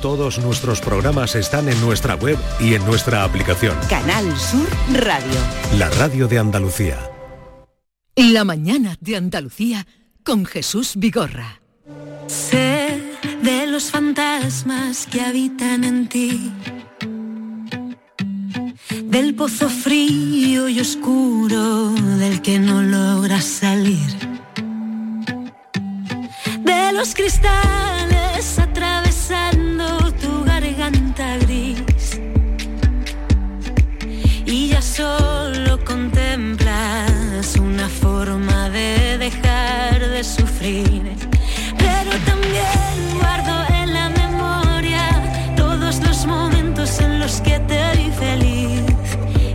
Todos nuestros programas están en nuestra web y en nuestra aplicación. Canal Sur Radio. La radio de Andalucía. La mañana de Andalucía con Jesús Vigorra. Sé de los fantasmas que habitan en ti. Del pozo frío y oscuro del que no logras salir. De los cristales Pero también guardo en la memoria todos los momentos en los que te vi feliz.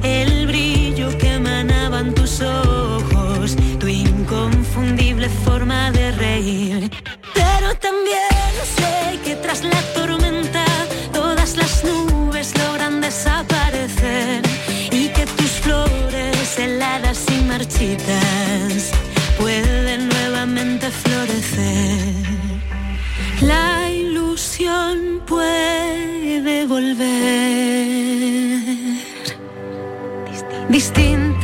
El brillo que emanaban tus ojos, tu inconfundible forma de reír. Pero también sé que tras la tormenta todas las nubes logran desaparecer y que tus flores heladas y marchitas puede volver. Distinta,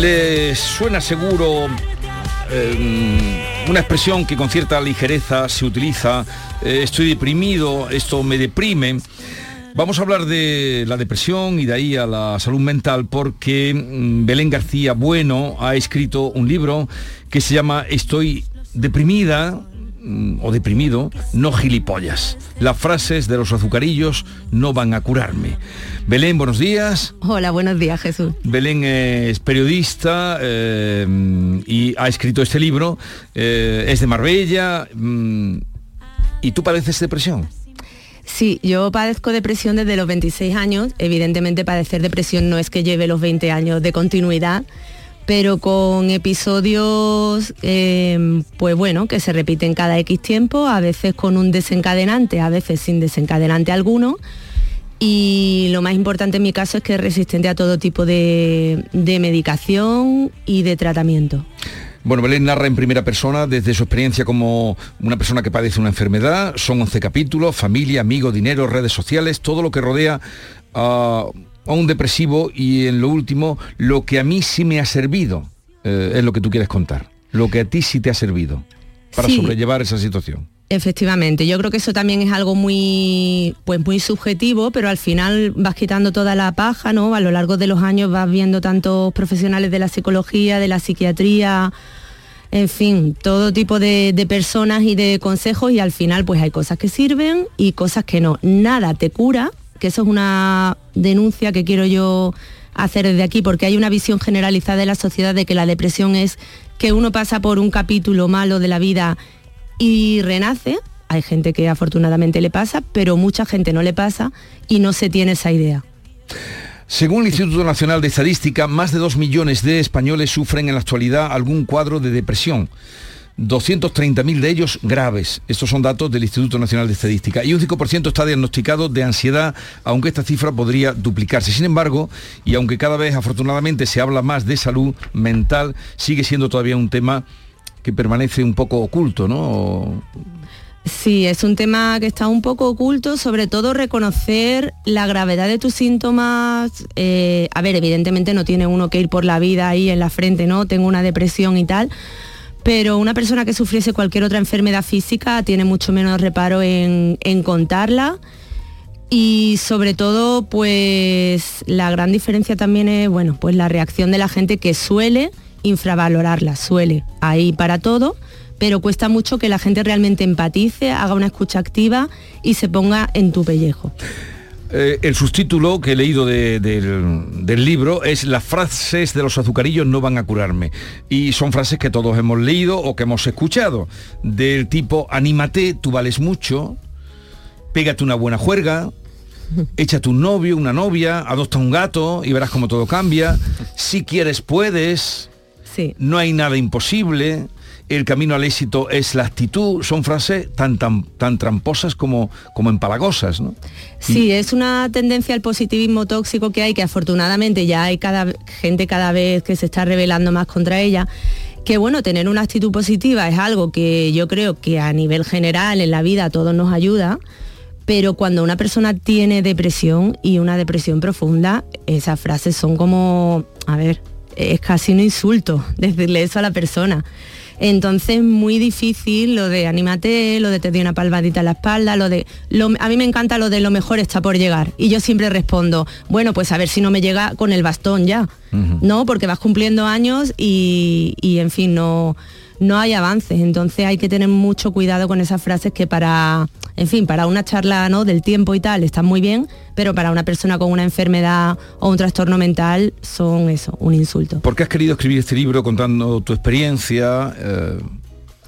¿Le suena seguro eh, una expresión que con cierta ligereza se utiliza? eh, estoy deprimido, esto me deprime. Vamos a hablar de la depresión y de ahí a la salud mental porque mm, Belén García Bueno ha escrito un libro que se llama Estoy deprimida o deprimido, no gilipollas. Las frases de los azucarillos no van a curarme. Belén, buenos días. Hola, buenos días, Jesús. Belén es periodista eh, y ha escrito este libro. eh, es de Marbella. mm, ¿Y tú padeces depresión? Sí, yo padezco depresión desde los 26 años. Evidentemente padecer depresión no es que lleve los 20 años de continuidad, pero con episodios, eh, pues bueno, que se repiten cada X tiempo, a veces con un desencadenante, a veces sin desencadenante alguno. Y lo más importante en mi caso es que es resistente a todo tipo de, de medicación y de tratamiento. Bueno, Belén narra en primera persona desde su experiencia como una persona que padece una enfermedad. Son 11 capítulos, familia, amigos, dinero, redes sociales, todo lo que rodea a, a un depresivo y en lo último, lo que a mí sí me ha servido, eh, es lo que tú quieres contar. Lo que a ti sí te ha servido para Sí. sobrellevar esa situación. Efectivamente, yo creo que eso también es algo muy, pues muy subjetivo, pero al final vas quitando toda la paja, ¿no? A lo largo de los años vas viendo tantos profesionales de la psicología, de la psiquiatría, en fin, todo tipo de, de personas y de consejos y al final pues hay cosas que sirven y cosas que no. Nada te cura, que eso es una denuncia que quiero yo hacer desde aquí, porque hay una visión generalizada de la sociedad de que la depresión es que uno pasa por un capítulo malo de la vida y renace. Hay gente que afortunadamente le pasa, pero mucha gente no le pasa y no se tiene esa idea. Según el Instituto Nacional de Estadística, más de 2 millones de españoles sufren en la actualidad algún cuadro de depresión. 230.000 de ellos graves. Estos son datos del Instituto Nacional de Estadística. Y un 5% está diagnosticado de ansiedad, aunque esta cifra podría duplicarse. Sin embargo, y aunque cada vez afortunadamente se habla más de salud mental, sigue siendo todavía un tema que permanece un poco oculto, ¿no? Sí, es un tema que está un poco oculto, sobre todo reconocer la gravedad de tus síntomas. eh, a ver, evidentemente no tiene uno que ir por la vida ahí en la frente, ¿no? Tengo una depresión y tal. Pero una persona que sufriese cualquier otra enfermedad física tiene mucho menos reparo en, en contarla. Y sobre todo, pues la gran diferencia también es, bueno, pues la reacción de la gente que suele infravalorarla, suele ahí para todo, pero cuesta mucho que la gente realmente empatice, haga una escucha activa y se ponga en tu pellejo. Eh, el subtítulo que he leído de- del, del libro es Las frases de los azucarillos no van a curarme. Y son frases que todos hemos leído o que hemos escuchado. Del tipo, anímate, tú vales mucho, pégate una buena juerga, échate un novio, una novia, adopta un gato y verás cómo todo cambia. Si quieres, puedes. no hay nada imposible, el camino al éxito es la actitud, son frases tan, tan, tan tramposas como, como empalagosas, ¿no? Sí, es una tendencia al positivismo tóxico que hay, que afortunadamente ya hay cada gente cada vez que se está rebelando más contra ella que bueno, tener una actitud positiva es algo que yo creo que a nivel general en la vida a todos nos ayuda, pero cuando una persona tiene depresión y una depresión profunda, esas frases son como, a ver, es casi un insulto decirle eso a la persona. Entonces, muy difícil lo de anímate, lo de te doy una palmadita en la espalda, lo de... a mí me encanta lo de lo mejor está por llegar. Y yo siempre respondo, bueno, pues a ver si no me llega con el bastón ya. ¿No? Porque vas cumpliendo años y, y en fin, no no hay avances. Entonces hay que tener mucho cuidado con esas frases que para, en fin, para una charla ¿no? del tiempo y tal están muy bien, pero para una persona con una enfermedad o un trastorno mental son eso, un insulto. ¿Por qué has querido escribir este libro contando tu experiencia? Eh,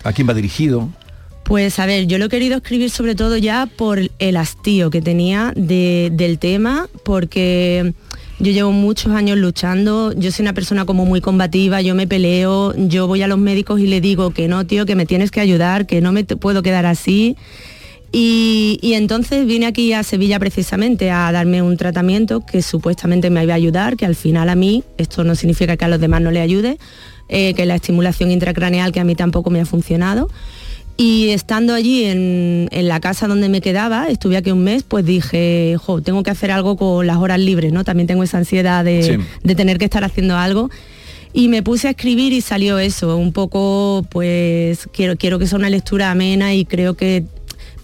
¿A quién va dirigido? Pues a ver, yo lo he querido escribir sobre todo ya por el hastío que tenía del tema, porque yo llevo muchos años luchando, yo soy una persona como muy combativa, yo me peleo, yo voy a los médicos y le digo que no, tío, que me tienes que ayudar, que no me puedo quedar así. Y, entonces vine aquí a Sevilla precisamente a darme un tratamiento que supuestamente me iba a ayudar, que al final a mí, esto no significa que a los demás no le ayude, eh, que la estimulación intracraneal que a mí tampoco me ha funcionado. Y estando allí en, la casa donde me quedaba, estuve aquí un mes, pues dije, jo, tengo que hacer algo con las horas libres, ¿no? También tengo esa ansiedad de, tener que estar haciendo algo. Y me puse a escribir y salió eso, un poco, pues quiero, quiero que sea una lectura amena y creo que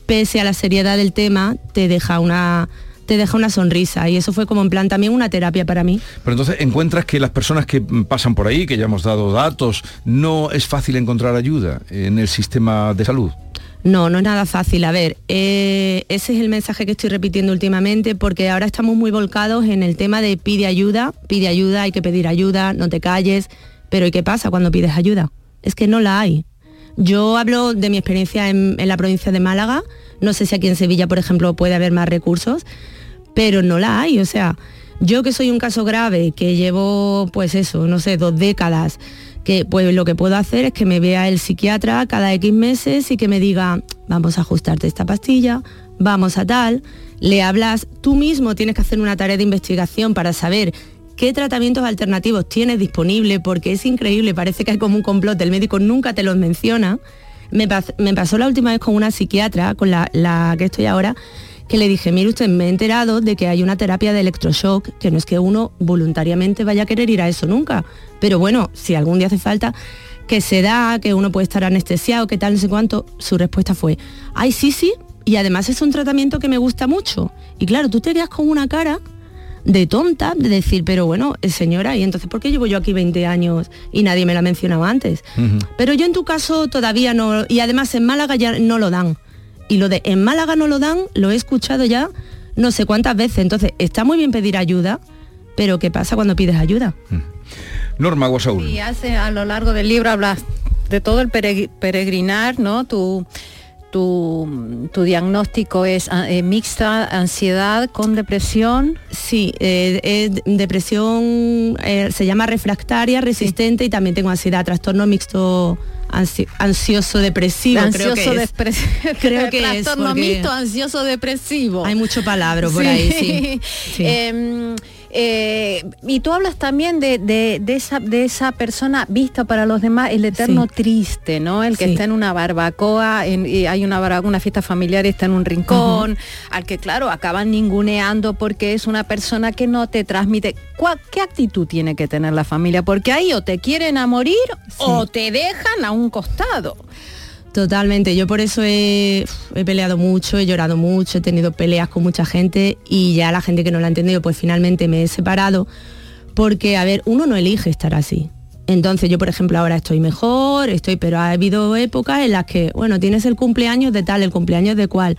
pese a la seriedad del tema, te deja una, te deja una sonrisa y eso fue como en plan también una terapia para mí. Pero entonces encuentras que las personas que pasan por ahí, que ya hemos dado datos, no es fácil encontrar ayuda en el sistema de salud. No, no es nada fácil. A ver, eh, ese es el mensaje que estoy repitiendo últimamente porque ahora estamos muy volcados en el tema de pide ayuda, pide ayuda, hay que pedir ayuda, no te calles. Pero ¿y qué pasa cuando pides ayuda? Es que no la hay. Yo hablo de mi experiencia en la provincia de Málaga. No sé si aquí en Sevilla, por ejemplo, puede haber más recursos, pero no la hay. O sea, yo que soy un caso grave, que llevo, pues eso, no sé, dos décadas, que pues lo que puedo hacer es que me vea el psiquiatra cada X meses y que me diga, vamos a ajustarte esta pastilla, vamos a tal, le hablas, tú mismo tienes que hacer una tarea de investigación para saber qué tratamientos alternativos tienes disponible, porque es increíble, parece que hay como un complot, el médico nunca te los menciona. Me, pasó la última vez con una psiquiatra, con la, la que estoy ahora, que le dije, mire usted, me he enterado de que hay una terapia de electroshock, que no es que uno voluntariamente vaya a querer ir a eso nunca, pero bueno, si algún día hace falta, que se da, que uno puede estar anestesiado, que tal, no sé cuánto, su respuesta fue, ay, sí, sí, y además es un tratamiento que me gusta mucho. Y claro, tú te quedas con una cara de tonta, de decir, pero bueno, eh, señora, ¿y entonces por qué llevo yo aquí 20 años y nadie me lo ha mencionado antes? Pero yo en tu caso todavía no, y además en Málaga ya no lo dan. Y lo de en Málaga no lo dan, lo he escuchado ya no sé cuántas veces. Entonces, está muy bien pedir ayuda, pero ¿qué pasa cuando pides ayuda? Mm. Norma Guasaúl. Y hace a lo largo del libro hablas de todo el peregrinar, ¿no? Tu, tu, tu diagnóstico es ah, eh, mixta ansiedad con depresión. Sí, eh, depresión eh, se llama refractaria, resistente y también tengo ansiedad, trastorno mixto ansioso depresivo ansioso creo que es. creo que trastorno mixto ansioso depresivo. Hay mucho palabra por ahí sí, em, eh, y tú hablas también de, esa, de esa persona vista para los demás, el eterno triste, ¿no? El que está en una barbacoa, en, y hay una, una fiesta familiar y está en un rincón, al que claro, acaban ninguneando porque es una persona que no te transmite. ¿Qué actitud tiene que tener la familia? Porque ahí o te quieren a morir o te dejan a un costado. Totalmente, yo por eso he, peleado mucho, he llorado mucho, he tenido peleas con mucha gente y ya la gente que no lo ha entendido, pues finalmente me he separado porque, a ver, uno no elige estar así. Entonces yo, por ejemplo, ahora estoy mejor, estoy, pero ha habido épocas en las que, bueno, tienes el cumpleaños de tal, el cumpleaños de cual,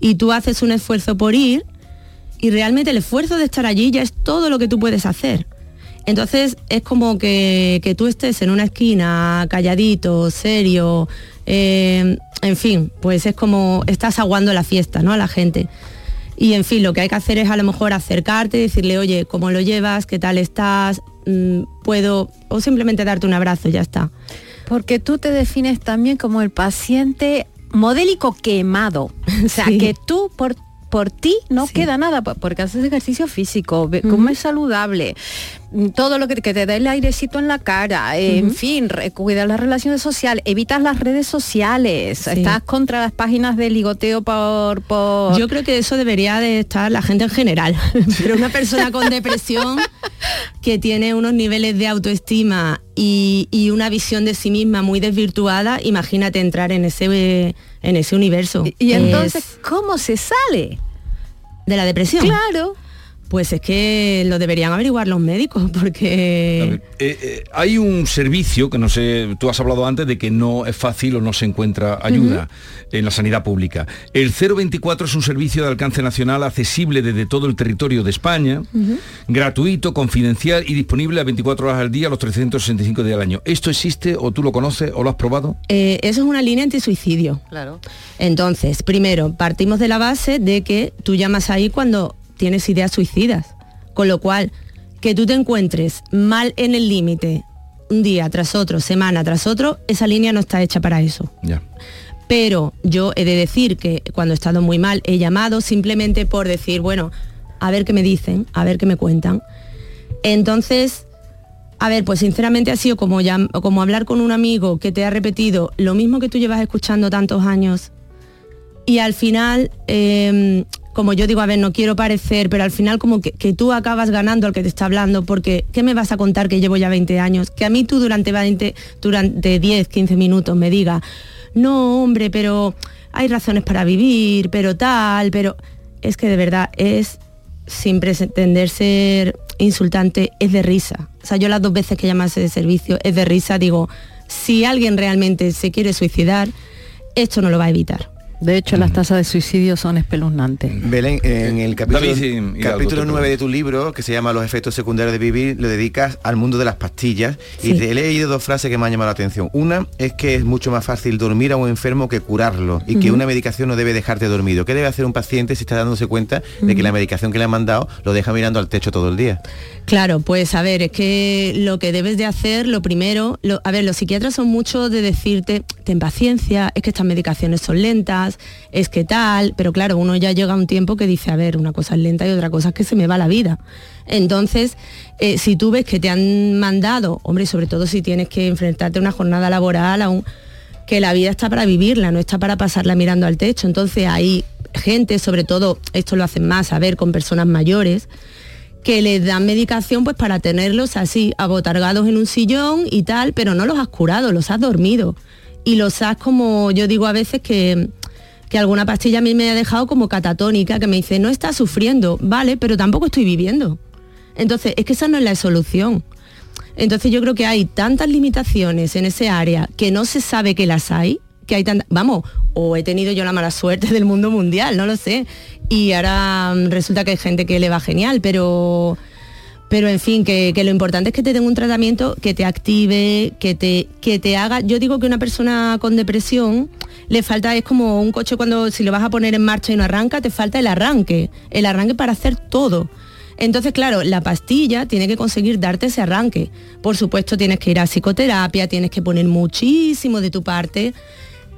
y tú haces un esfuerzo por ir y realmente el esfuerzo de estar allí ya es todo lo que tú puedes hacer. Entonces es como que, que tú estés en una esquina calladito, serio, eh, en fin, pues es como estás aguando la fiesta, ¿no? A la gente. Y en fin, lo que hay que hacer es a lo mejor acercarte, decirle, oye, ¿cómo lo llevas? ¿Qué tal estás? mm, puedo, o simplemente darte un abrazo, ya está. Porque tú te defines también como el paciente modélico quemado. O sea, que tú por por ti no queda nada, porque haces ejercicio físico, comes saludable, mm, todo lo que, te da el airecito en la cara, en fin, cuidas las relaciones sociales, evitas las redes sociales, estás contra las páginas de ligoteo por, por... Yo creo que eso debería de estar la gente en general, pero una persona con depresión que tiene unos niveles de autoestima y, una visión de sí misma muy desvirtuada, imagínate entrar en ese, en ese universo. Y, entonces, ¿cómo se sale? de la depresión. Claro. Pues es que lo deberían averiguar los médicos porque... Eh, eh, hay un servicio que no sé, tú has hablado antes de que no es fácil o no se encuentra ayuda en la sanidad pública. El 024 es un servicio de alcance nacional accesible desde todo el territorio de España, gratuito, confidencial y disponible a 24 horas al día, los 365 días al año. ¿Esto existe o tú lo conoces o lo has probado? Eh, eso es una línea antisuicidio. Claro. Entonces, primero, partimos de la base de que tú llamas ahí cuando tienes ideas suicidas. Con lo cual, que tú te encuentres mal en el límite un día tras otro, semana tras otro, esa línea no está hecha para eso. Pero yo he de decir que cuando he estado muy mal he llamado simplemente por decir, bueno, a ver qué me dicen, a ver qué me cuentan. Entonces, a ver, pues sinceramente ha sido como, como hablar con un amigo que te ha repetido lo mismo que tú llevas escuchando tantos años y al final em, como yo digo, a ver, no quiero parecer, pero al final como que, tú acabas ganando al que te está hablando, porque ¿qué me vas a contar que llevo ya 20 años? Que a mí tú durante 20, durante 10, 15 minutos me diga, no, hombre, pero hay razones para vivir, pero tal, pero es que de verdad es, sin pretender ser insultante, es de risa. O sea, yo las dos veces que llamase de servicio es de risa, digo, si alguien realmente se quiere suicidar, esto no lo va a evitar. De hecho, las tasas de suicidio son espeluznantes. Belén, en el capítulo, 9 de tu libro, que se llama Los efectos secundarios de vivir, lo dedicas al mundo de las pastillas. Y te he leído dos frases que me han llamado la atención. Una es que es mucho más fácil dormir a un enfermo que curarlo y que una medicación no debe dejarte dormido. ¿Qué debe hacer un paciente si está dándose cuenta de que la medicación que le han mandado lo deja mirando al techo todo el día? Claro, pues a ver, es que lo que debes de hacer, lo primero, a ver, los psiquiatras son mucho de decirte, ten paciencia, es que estas medicaciones son lentas, es que tal, pero claro, uno ya llega a un tiempo que dice, a ver, una cosa es lenta y otra cosa es que se me va la vida. Entonces, eh, si tú ves que te han mandado, hombre, sobre todo si tienes que enfrentarte a una jornada laboral, aún, que la vida está para vivirla, no está para pasarla mirando al techo. Entonces hay gente, sobre todo, esto lo hacen más, a ver, con personas mayores, que les dan medicación pues para tenerlos así, abotargados en un sillón y tal, pero no los has curado, los has dormido. Y los has como, yo digo a veces que, que alguna pastilla a mí me ha dejado como catatónica, que me dice, no estás sufriendo, vale, pero tampoco estoy viviendo. Entonces, es que esa no es la solución. Entonces yo creo que hay tantas limitaciones en ese área que no se sabe que las hay, que hay tantas, vamos, o he tenido yo la mala suerte del mundo mundial, no lo sé, y ahora mm, resulta que hay gente que le va genial, pero pero en fin, que, lo importante es que te den un tratamiento que te active, que te, que te haga. Yo digo que una persona con depresión le falta, es como un coche cuando si lo vas a poner en marcha y no arranca, te falta el arranque, el arranque para hacer todo. Entonces, claro, la pastilla tiene que conseguir darte ese arranque. Por supuesto, tienes que ir a psicoterapia, tienes que poner muchísimo de tu parte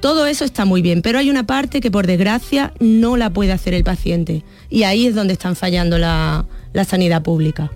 todo eso está muy bien, pero hay una parte que por desgracia no la puede hacer el paciente. Y ahí es donde están fallando la, sanidad pública.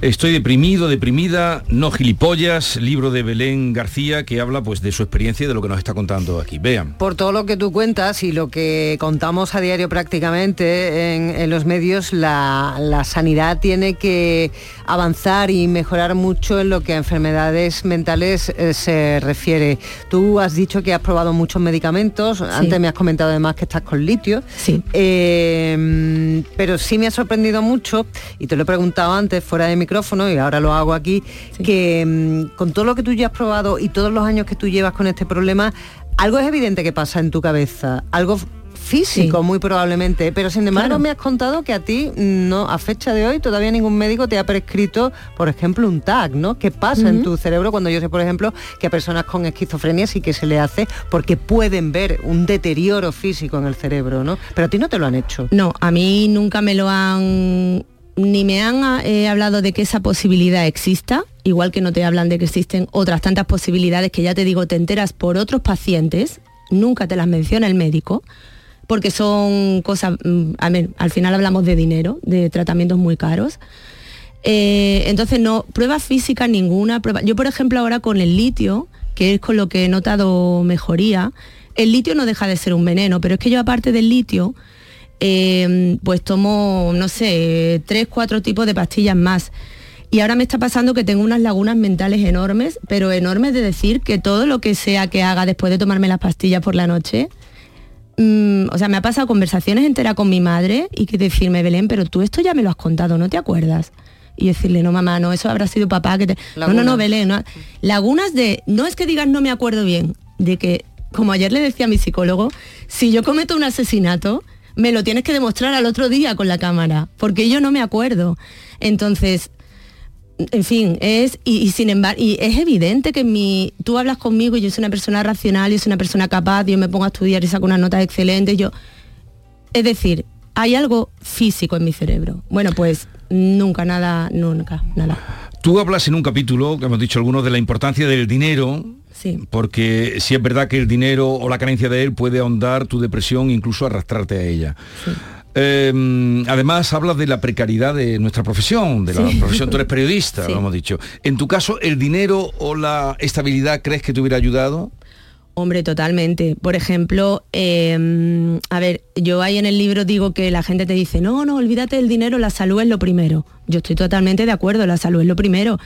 Estoy deprimido, deprimida, no gilipollas, libro de Belén García que habla pues de su experiencia y de lo que nos está contando aquí. Vean. Por todo lo que tú cuentas y lo que contamos a diario prácticamente en, los medios, la, sanidad tiene que avanzar y mejorar mucho en lo que a enfermedades mentales eh, se refiere. Tú has dicho que has probado muchos medicamentos, antes me has comentado además que estás con litio, sí. Eh, pero sí me ha sorprendido mucho, y te lo he preguntado antes, fuera de micrófono y ahora lo hago aquí, que mm, con todo lo que tú ya has probado y todos los años que tú llevas con este problema, algo es evidente que pasa en tu cabeza, algo físico muy probablemente, pero sin embargo me has contado que a ti no a fecha de hoy todavía ningún médico te ha prescrito, por ejemplo, un TAC, ¿no? ¿Qué pasa en tu cerebro cuando yo sé, por ejemplo, que a personas con esquizofrenia sí que se le hace porque pueden ver un deterioro físico en el cerebro, ¿no? Pero a ti no te lo han hecho. No, a mí nunca me lo han ni me han eh, hablado de que esa posibilidad exista, igual que no te hablan de que existen otras tantas posibilidades que ya te digo, te enteras por otros pacientes, nunca te las menciona el médico, porque son cosas, mm, a ver, al final hablamos de dinero, de tratamientos muy caros. Eh, entonces no, prueba física ninguna, prueba. Yo por ejemplo ahora con el litio, que es con lo que he notado mejoría, el litio no deja de ser un veneno, pero es que yo aparte del litio, eh, pues tomo, no sé, tres, cuatro tipos de pastillas más. Y ahora me está pasando que tengo unas lagunas mentales enormes, pero enormes de decir que todo lo que sea que haga después de tomarme las pastillas por la noche, mm, o sea, me ha pasado conversaciones enteras con mi madre y que decirme, Belén, pero tú esto ya me lo has contado, ¿no te acuerdas? Y decirle, no, mamá, no, eso habrá sido papá que te... No, no, no, Belén, no. lagunas de, no es que digas no me acuerdo bien, de que, como ayer le decía a mi psicólogo, si yo cometo un asesinato, me lo tienes que demostrar al otro día con la cámara, porque yo no me acuerdo. Entonces, en fin, es, y, sin embargo, y es evidente que mi, tú hablas conmigo y yo soy una persona racional, y soy una persona capaz, yo me pongo a estudiar y saco unas notas excelentes, yo, es decir, hay algo físico en mi cerebro. Bueno, pues nunca, nada, nunca, nada. Tú hablas en un capítulo, que hemos dicho algunos, de la importancia del dinero, Sí. Porque si es verdad que el dinero o la carencia de él puede ahondar tu depresión, incluso arrastrarte a ella. Em, además, hablas de la precariedad de nuestra profesión, de la profesión, tú eres periodista, lo hemos dicho. En tu caso, ¿el dinero o la estabilidad crees que te hubiera ayudado? Hombre, totalmente. Por ejemplo, em, a ver, yo ahí en el libro digo que la gente te dice, no, no, olvídate del dinero, la salud es lo primero. Yo estoy totalmente de acuerdo, la salud es lo primero.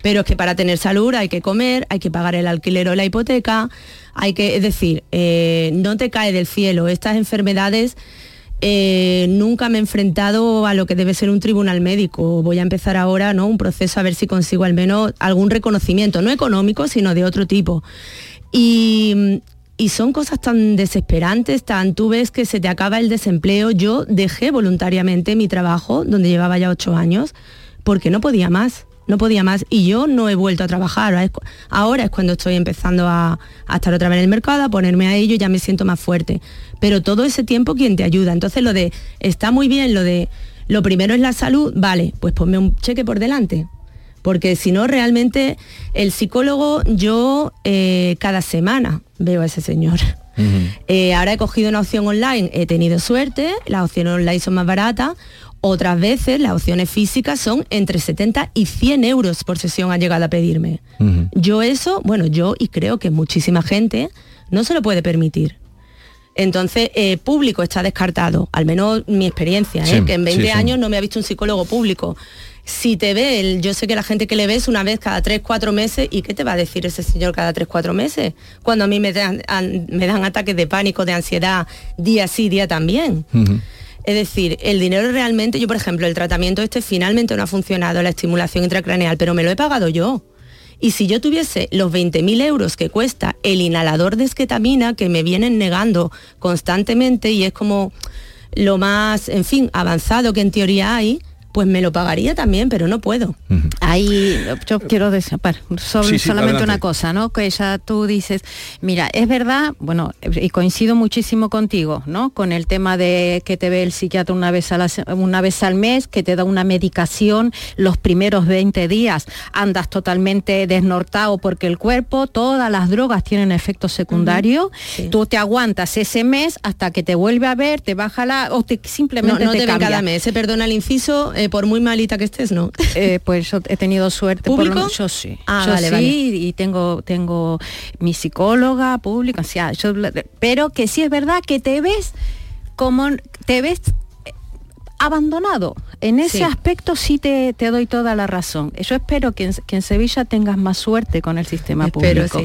Pero es que para tener salud hay que comer, hay que pagar el alquiler o la hipoteca, hay que, es decir, eh, no te cae del cielo. Estas enfermedades eh, nunca me he enfrentado a lo que debe ser un tribunal médico. Voy a empezar ahora ¿no? un proceso a ver si consigo al menos algún reconocimiento, no económico, sino de otro tipo. Y, son cosas tan desesperantes, tan tú ves que se te acaba el desempleo. Yo dejé voluntariamente mi trabajo, donde llevaba ya ocho años, porque no podía más, no podía más. Y yo no he vuelto a trabajar. Ahora es, cuando estoy empezando a, a, estar otra vez en el mercado, a ponerme a ello, ya me siento más fuerte. Pero todo ese tiempo, ¿quién te ayuda? Entonces lo de, está muy bien, lo de, lo primero es la salud, vale, pues ponme un cheque por delante porque si no, realmente el psicólogo, yo eh, cada semana veo a ese señor. Eh, ahora he cogido una opción online, he tenido suerte, las opciones online son más baratas, otras veces las opciones físicas son entre 70 y 100 euros por sesión ha llegado a pedirme. Yo eso, bueno, yo y creo que muchísima gente no se lo puede permitir. Entonces, eh, público está descartado, al menos mi experiencia, que en 20 años no me ha visto un psicólogo público si te ve, yo sé que la gente que le ves una vez cada tres, cuatro meses, ¿y qué te va a decir ese señor cada tres, cuatro meses? Cuando a mí me dan, me dan ataques de pánico, de ansiedad, día sí, día también. Es decir, el dinero realmente, yo por ejemplo, el tratamiento este finalmente no ha funcionado, la estimulación intracraneal, pero me lo he pagado yo. Y si yo tuviese los 20.000 euros que cuesta el inhalador de esquetamina, que me vienen negando constantemente y es como lo más, en fin, avanzado que en teoría hay, pues me lo pagaría también, pero no puedo. Ahí yo quiero decir, solamente una cosa, ¿no? Que ya tú dices, mira, es verdad, bueno, y coincido muchísimo contigo, ¿no? Con el tema de que te ve el psiquiatra una vez, a una vez al mes, que te da una medicación los primeros 20 días, andas totalmente desnortado porque el cuerpo, todas las drogas tienen efecto secundario, tú te aguantas ese mes hasta que te vuelve a ver, te baja la, o te, simplemente no, te, cambia. cada mes, se perdona el inciso, eh, por muy malita que estés, ¿no? Eh, pues yo he tenido suerte. ¿Público? yo sí. Ah, yo vale, sí, y tengo, tengo mi psicóloga pública, o sea, pero que sí es verdad que te ves como te ves eh, abandonado. En ese aspecto sí te, te, doy toda la razón. Yo espero que en, que en Sevilla tengas más suerte con el sistema público.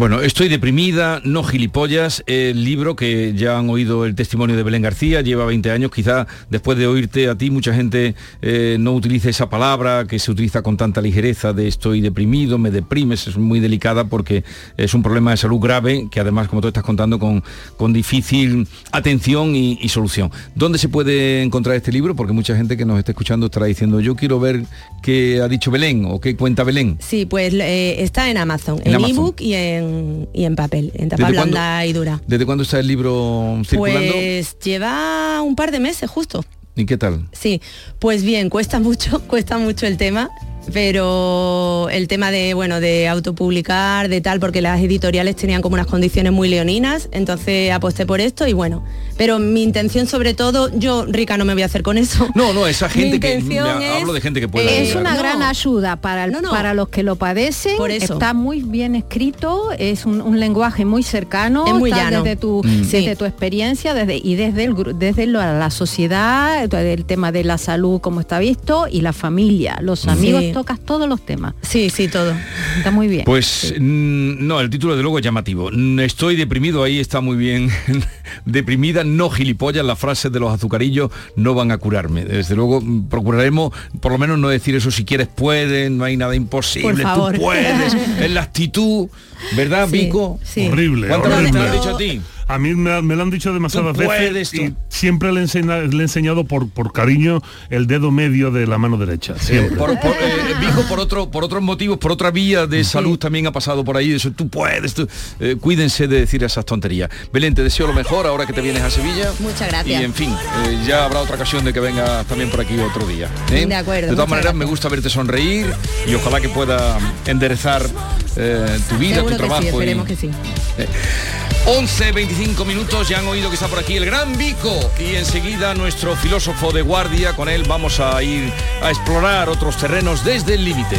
Bueno, estoy deprimida, no gilipollas, el libro que ya han oído el testimonio de Belén García, lleva 20 años, quizá después de oírte a ti mucha gente eh, no utilice esa palabra que se utiliza con tanta ligereza de estoy deprimido, me deprimes, es muy delicada porque es un problema de salud grave que además, como tú estás contando, con, con difícil atención y, solución. ¿Dónde se puede encontrar este libro? Porque mucha gente que nos está escuchando estará diciendo, yo quiero ver qué ha dicho Belén o qué cuenta Belén. Sí, pues eh, está en Amazon, en ebook y en y en papel, en tapa blanda y dura. ¿Desde cuándo está el libro circulando? Pues lleva un par de meses justo. ¿Y qué tal? Sí, pues bien, cuesta mucho, cuesta mucho el tema pero el tema de bueno de autopublicar de tal porque las editoriales tenían como unas condiciones muy leoninas entonces aposté por esto y bueno pero mi intención sobre todo yo rica no me voy a hacer con eso no no esa gente que hablo de gente que puede es una gran ayuda para para los que lo padecen por eso. está muy bien escrito es un, lenguaje muy cercano es muy desde tu mm. desde tu experiencia desde y desde el, desde la, sociedad el tema de la salud como está visto y la familia los amigos tocas todos los temas. Sí, sí, todo. Está muy bien. Pues mm, no, el título de luego es llamativo. Mm, estoy deprimido, ahí está muy bien. Deprimida, no gilipollas, las frases de los azucarillos no van a curarme. Desde luego mm, procuraremos por lo menos no decir eso si quieres puedes, no hay nada imposible, tú puedes. en la actitud, ¿verdad, Vico? Horrible. ¿Cuántas veces te lo han dicho a ti? A mí me, lo han dicho demasiadas veces y siempre le, he enseñado por, por cariño el dedo medio de la mano derecha. Siempre. por, por, eh, por, otro, por otros motivos, por otra vía de salud también ha pasado por ahí. Eso, tú puedes, eh, cuídense de decir esas tonterías. Belén, te deseo lo mejor ahora que te vienes a Sevilla. Muchas gracias. Y en fin, eh, ya habrá otra ocasión de que vengas también por aquí otro día. De acuerdo. De todas maneras, me gusta verte sonreír y ojalá que pueda enderezar tu vida, tu trabajo. esperemos que sí. 11, 25 minutos, ya han oído que está por aquí el gran Vico y enseguida nuestro filósofo de guardia, con él vamos a ir a explorar otros terrenos desde el límite.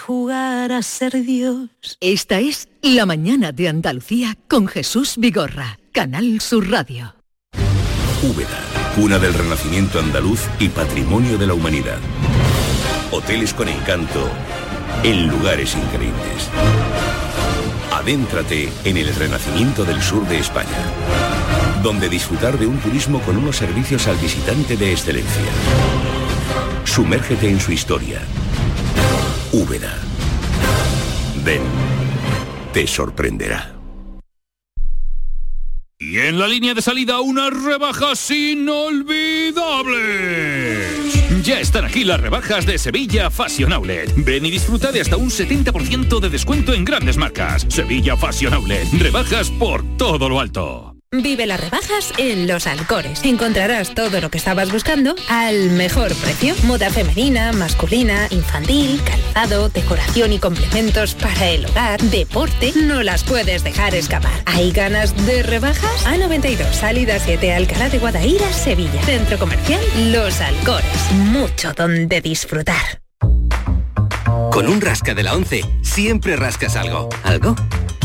Jugar a ser Dios. Esta es La Mañana de Andalucía con Jesús Vigorra, Canal Sur Radio. Úbeda, cuna del renacimiento andaluz y patrimonio de la humanidad. Hoteles con encanto en lugares increíbles. Adéntrate en el renacimiento del sur de España, donde disfrutar de un turismo con unos servicios al visitante de excelencia. Sumérgete en su historia Úbeda. Ven, te sorprenderá. Y en la línea de salida unas rebajas inolvidables. Ya están aquí las rebajas de Sevilla Fashion Outlet. Ven y disfruta de hasta un 70% de descuento en grandes marcas. Sevilla Fashion Outlet. Rebajas por todo lo alto. Vive las rebajas en Los Alcores. Encontrarás todo lo que estabas buscando al mejor precio. Moda femenina, masculina, infantil, calzado, decoración y complementos para el hogar, deporte. No las puedes dejar escapar. ¿Hay ganas de rebajas? A92, salida 7, Alcalá de Guadaira, Sevilla. Centro comercial Los Alcores. Mucho donde disfrutar. Con un rasca de la 11, siempre rascas algo. ¿Algo?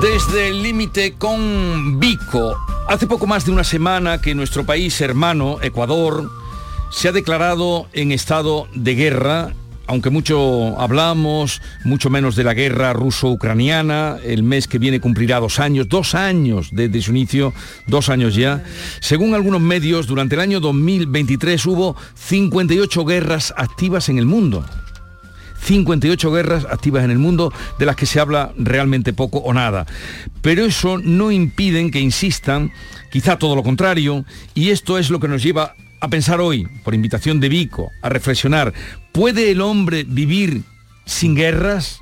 Desde el límite con Vico. Hace poco más de una semana que nuestro país hermano, Ecuador, se ha declarado en estado de guerra, aunque mucho hablamos, mucho menos de la guerra ruso-ucraniana, el mes que viene cumplirá dos años, dos años desde su inicio, dos años ya. Según algunos medios, durante el año 2023 hubo 58 guerras activas en el mundo. 58 guerras activas en el mundo de las que se habla realmente poco o nada. Pero eso no impiden que insistan, quizá todo lo contrario, y esto es lo que nos lleva a pensar hoy, por invitación de Vico, a reflexionar, ¿puede el hombre vivir sin guerras?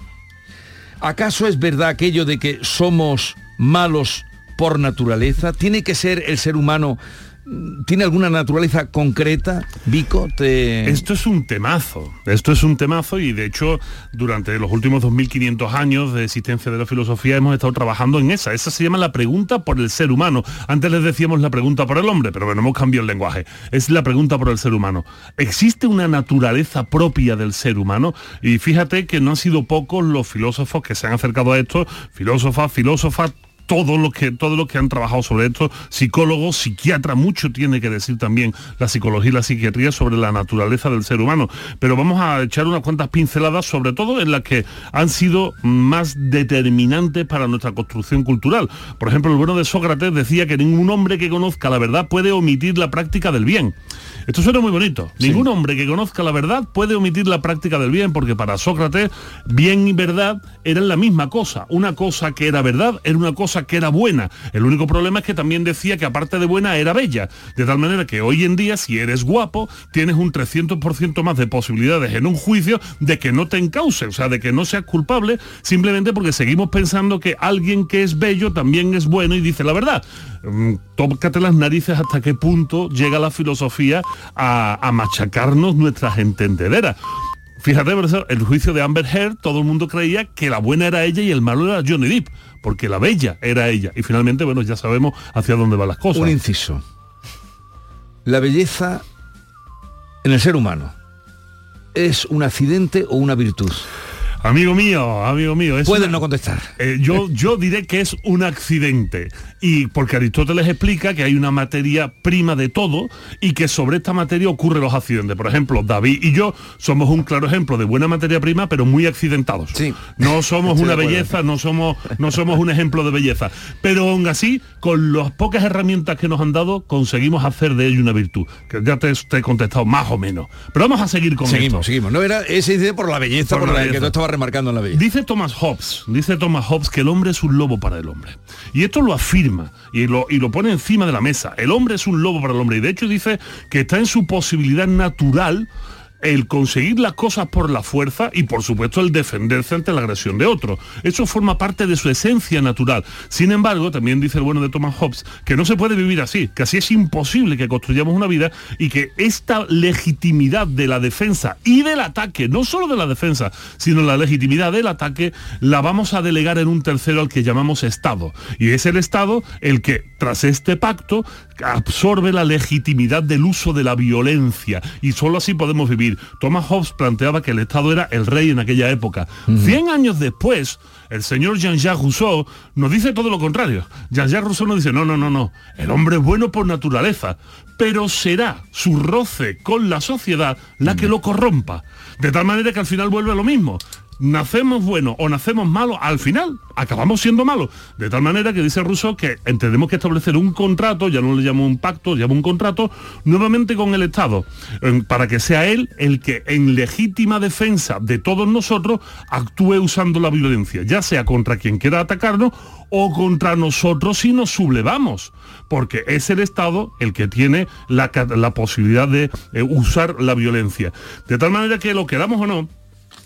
¿Acaso es verdad aquello de que somos malos por naturaleza? ¿Tiene que ser el ser humano ¿Tiene alguna naturaleza concreta, Vico? Esto es un temazo, esto es un temazo y de hecho durante los últimos 2500 años de existencia de la filosofía hemos estado trabajando en esa. Esa se llama la pregunta por el ser humano. Antes les decíamos la pregunta por el hombre, pero bueno, hemos cambiado el lenguaje. Es la pregunta por el ser humano. ¿Existe una naturaleza propia del ser humano? Y fíjate que no han sido pocos los filósofos que se han acercado a esto, filósofas, filósofas, todo lo que todo lo que han trabajado sobre esto, psicólogos, psiquiatras, mucho tiene que decir también la psicología y la psiquiatría sobre la naturaleza del ser humano. Pero vamos a echar unas cuantas pinceladas, sobre todo en las que han sido más determinantes para nuestra construcción cultural. Por ejemplo, el bueno de Sócrates decía que ningún hombre que conozca la verdad puede omitir la práctica del bien. Esto suena muy bonito. Ningún hombre que conozca la verdad puede omitir la práctica del bien, porque para Sócrates bien y verdad eran la misma cosa. Una cosa que era verdad era una cosa que era buena. El único problema es que también decía que aparte de buena era bella. De tal manera que hoy en día, si eres guapo, tienes un 300% más de posibilidades en un juicio de que no te encauce, o sea, de que no seas culpable, simplemente porque seguimos pensando que alguien que es bello también es bueno y dice la verdad. Mm, tócate las narices hasta qué punto llega la filosofía a, a machacarnos nuestras entendederas. Fíjate, el juicio de Amber Heard, todo el mundo creía que la buena era ella y el malo era Johnny Depp, porque la bella era ella. Y finalmente, bueno, ya sabemos hacia dónde van las cosas. Un inciso. La belleza en el ser humano es un accidente o una virtud. Amigo mío, amigo mío. Pueden no contestar. Eh, yo, yo diré que es un accidente. Y porque Aristóteles explica que hay una materia prima de todo y que sobre esta materia ocurren los accidentes. Por ejemplo, David y yo somos un claro ejemplo de buena materia prima, pero muy accidentados. Sí. No somos una belleza, no somos, no somos un ejemplo de belleza. Pero aún así, con las pocas herramientas que nos han dado, conseguimos hacer de ello una virtud. Que ya te, he contestado más o menos. Pero vamos a seguir con Seguimos, seguimos. No era ese incidente por la belleza, por, la, que tú estabas remarcando en la belleza. Dice Thomas Hobbes, dice Thomas Hobbes que el hombre es un lobo para el hombre. Y esto lo afirma y lo, y lo pone encima de la mesa. El hombre es un lobo para el hombre. Y de hecho dice que está en su posibilidad natural el conseguir las cosas por la fuerza y por supuesto el defenderse ante la agresión de otro. Eso forma parte de su esencia natural. Sin embargo, también dice el bueno de Thomas Hobbes que no se puede vivir así, que así es imposible que construyamos una vida y que esta legitimidad de la defensa y del ataque, no solo de la defensa, sino la legitimidad del ataque, la vamos a delegar en un tercero al que llamamos Estado. Y es el Estado el que, tras este pacto, absorbe la legitimidad del uso de la violencia y solo así podemos vivir. Thomas Hobbes planteaba que el Estado era el rey en aquella época. Cien años después, el señor Jean-Jacques Rousseau nos dice todo lo contrario. Jean-Jacques Rousseau nos dice, no, no, no, no, el hombre es bueno por naturaleza, pero será su roce con la sociedad la que lo corrompa. De tal manera que al final vuelve a lo mismo nacemos buenos o nacemos malos, al final acabamos siendo malos. De tal manera que dice Rousseau que tenemos que establecer un contrato, ya no le llamo un pacto, llamo un contrato, nuevamente con el Estado, para que sea él el que en legítima defensa de todos nosotros actúe usando la violencia, ya sea contra quien quiera atacarnos o contra nosotros si nos sublevamos, porque es el Estado el que tiene la, posibilidad de eh, usar la violencia. De tal manera que lo queramos o no,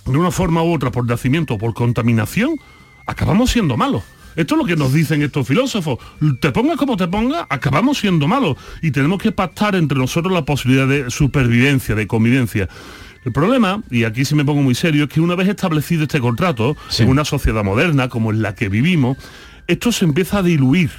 de una forma u otra, por nacimiento o por contaminación, acabamos siendo malos. Esto es lo que nos dicen estos filósofos. Te pongas como te pongas, acabamos siendo malos. Y tenemos que pactar entre nosotros la posibilidad de supervivencia, de convivencia. El problema, y aquí sí me pongo muy serio, es que una vez establecido este contrato, en una sociedad moderna como en la que vivimos, esto se empieza a diluir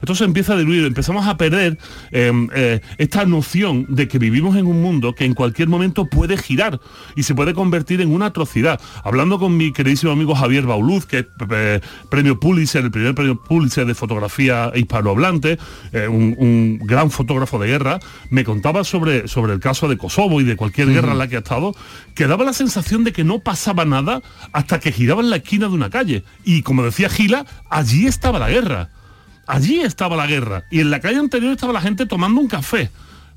esto se empieza a diluir, empezamos a perder em, eh, esta noción de que vivimos en un mundo que en cualquier momento puede girar y se puede convertir en una atrocidad. Hablando con mi queridísimo amigo Javier Bauluz, que es eh, premio Pulitzer, el primer premio Pulitzer de fotografía hispanohablante, eh, un, gran fotógrafo de guerra, me contaba sobre, sobre el caso de Kosovo y de cualquier guerra en la que ha estado, que daba la sensación de que no pasaba nada hasta que giraba en la esquina de una calle. Y como decía Gila, allí estaba la guerra. Allí estaba la guerra y en la calle anterior estaba la gente tomando un café.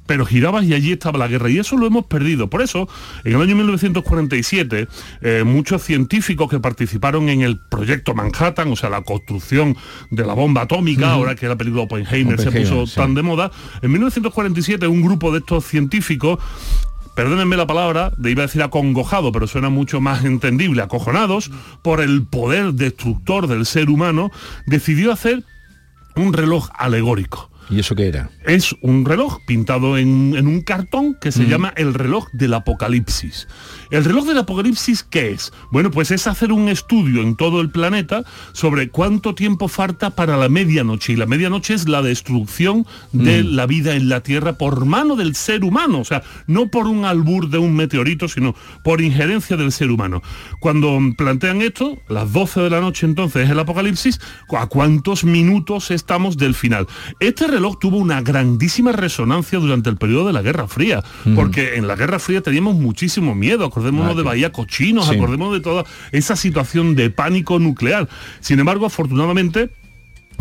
pero girabas y allí estaba la guerra y eso lo hemos perdido. Por eso, en el año 1947, eh, muchos científicos que participaron en el proyecto Manhattan, o sea, la construcción de la bomba atómica, ahora que la película Oppenheimer, se puso tan de moda, en 1947 un grupo de estos científicos perdónenme la palabra, de iba a decir acongojado, pero suena mucho más entendible, acojonados por el poder destructor del ser humano, decidió hacer un reloj alegórico. ¿Y eso qué era? Es un reloj pintado en, un cartón que se mm. llama el reloj del apocalipsis. ¿El reloj del apocalipsis qué es? Bueno, pues es hacer un estudio en todo el planeta sobre cuánto tiempo falta para la medianoche. Y la medianoche es la destrucción de mm. la vida en la Tierra por mano del ser humano. O sea, no por un albur de un meteorito, sino por injerencia del ser humano. Cuando plantean esto, las 12 de la noche entonces es el apocalipsis, ¿a cuántos minutos estamos del final? Este reloj tuvo una grandísima resonancia durante el periodo de la Guerra Fría, mm. porque en la Guerra Fría teníamos muchísimo miedo acordémonos de Bahía Cochinos, acordémonos de toda esa situación de pánico nuclear. Sin embargo, afortunadamente,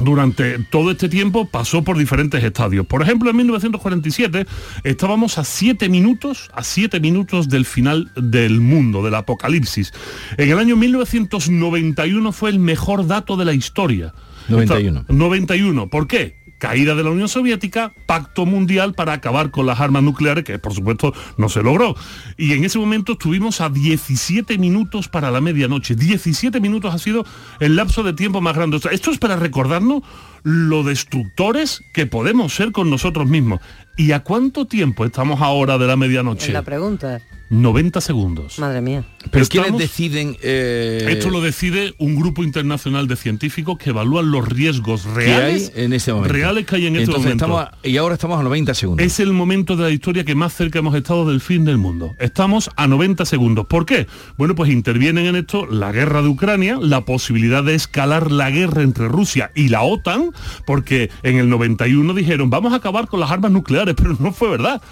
durante todo este tiempo pasó por diferentes estadios. Por ejemplo, en 1947 estábamos a siete minutos, a siete minutos del final del mundo, del apocalipsis. En el año 1991 fue el mejor dato de la historia. 91. 91. ¿Por qué? Caída de la Unión Soviética, pacto mundial para acabar con las armas nucleares, que por supuesto no se logró. Y en ese momento estuvimos a 17 minutos para la medianoche. 17 minutos ha sido el lapso de tiempo más grande. esto es para recordarnos lo destructores que podemos ser con nosotros mismos. ¿Y a cuánto tiempo estamos ahora de la medianoche? la pregunta. 90 segundos. Madre mía. Pero ¿quiénes deciden? Eh, Esto lo decide un grupo internacional de científicos que evalúan los riesgos reales, en ese momento. reales que hay en este momento. y ahora estamos a 90 segundos. Es el momento de la historia que más cerca hemos estado del fin del mundo. Estamos a 90 segundos. ¿Por qué? Bueno, pues intervienen en esto la guerra de Ucrania, la posibilidad de escalar la guerra entre Rusia y la OTAN, porque en el 91 dijeron, vamos a acabar con las armas nucleares, pero no fue verdad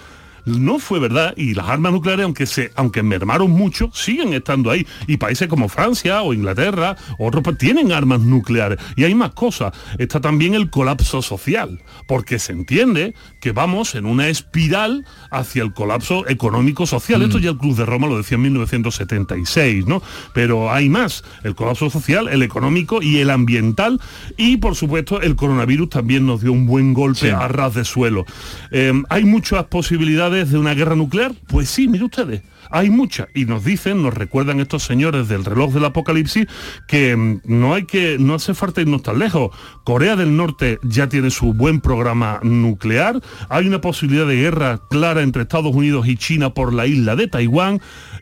no fue verdad y las armas nucleares, aunque, se, aunque mermaron mucho, siguen estando ahí. Y países como Francia o Inglaterra, otros tienen armas nucleares. Y hay más cosas. Está también el colapso social, porque se entiende que vamos en una espiral hacia el colapso económico-social. Esto mm. ya el Cruz de Roma lo decía en 1976, ¿no? Pero hay más. El colapso social, el económico y el ambiental. Y, por supuesto, el coronavirus también nos dio un buen golpe a ras de suelo. Eh, hay muchas posibilidades de una guerra nuclear? Pues sí, mire ustedes, hay muchas. Y nos dicen, nos recuerdan estos señores del reloj del apocalipsis, que mm, no hay que, no hace falta irnos tan lejos. Corea del Norte ya tiene su buen programa nuclear. Hay una posibilidad de guerra clara entre Estados Unidos y China por la isla de Taiwán.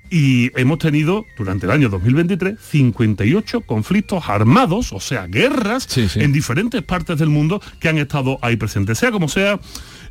Y hemos tenido durante el año 2023 58 conflictos armados, o sea, guerras en diferentes partes del mundo que han estado ahí presentes. Sea como sea,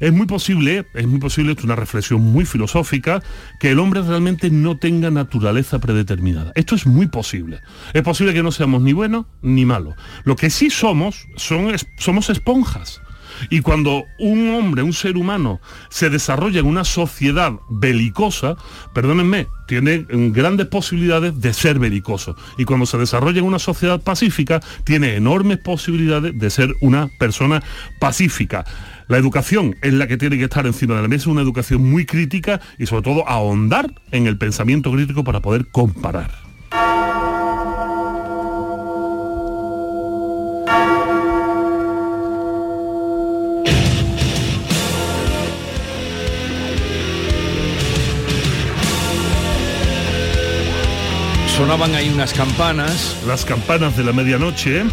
es muy posible, es muy posible, es una reflexión muy filosófica, que el hombre realmente no tenga naturaleza predeterminada. Esto es muy posible. Es posible que no seamos ni buenos ni malos. Lo que sí somos, son, somos esponjas. Y cuando un hombre, un ser humano, se desarrolla en una sociedad belicosa, perdónenme, tiene grandes posibilidades de ser belicoso. Y cuando se desarrolla en una sociedad pacífica, tiene enormes posibilidades de ser una persona pacífica. La educación es la que tiene que estar encima de la mesa, una educación muy crítica y sobre todo ahondar en el pensamiento crítico para poder comparar. Sonaban ahí unas campanas. Las campanas de la medianoche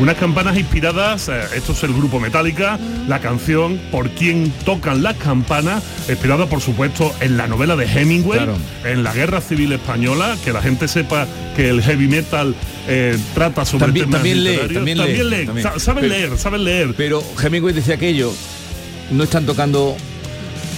unas campanas inspiradas, eh, esto es el grupo Metallica, la canción Por quién tocan las campanas, inspirada por supuesto en la novela de Hemingway, en la Guerra Civil Española, que la gente sepa que el heavy metal eh, trata sobre también, temas también lee, también, lee, saben leer, saben leer. Pero Hemingway decía aquello, no están tocando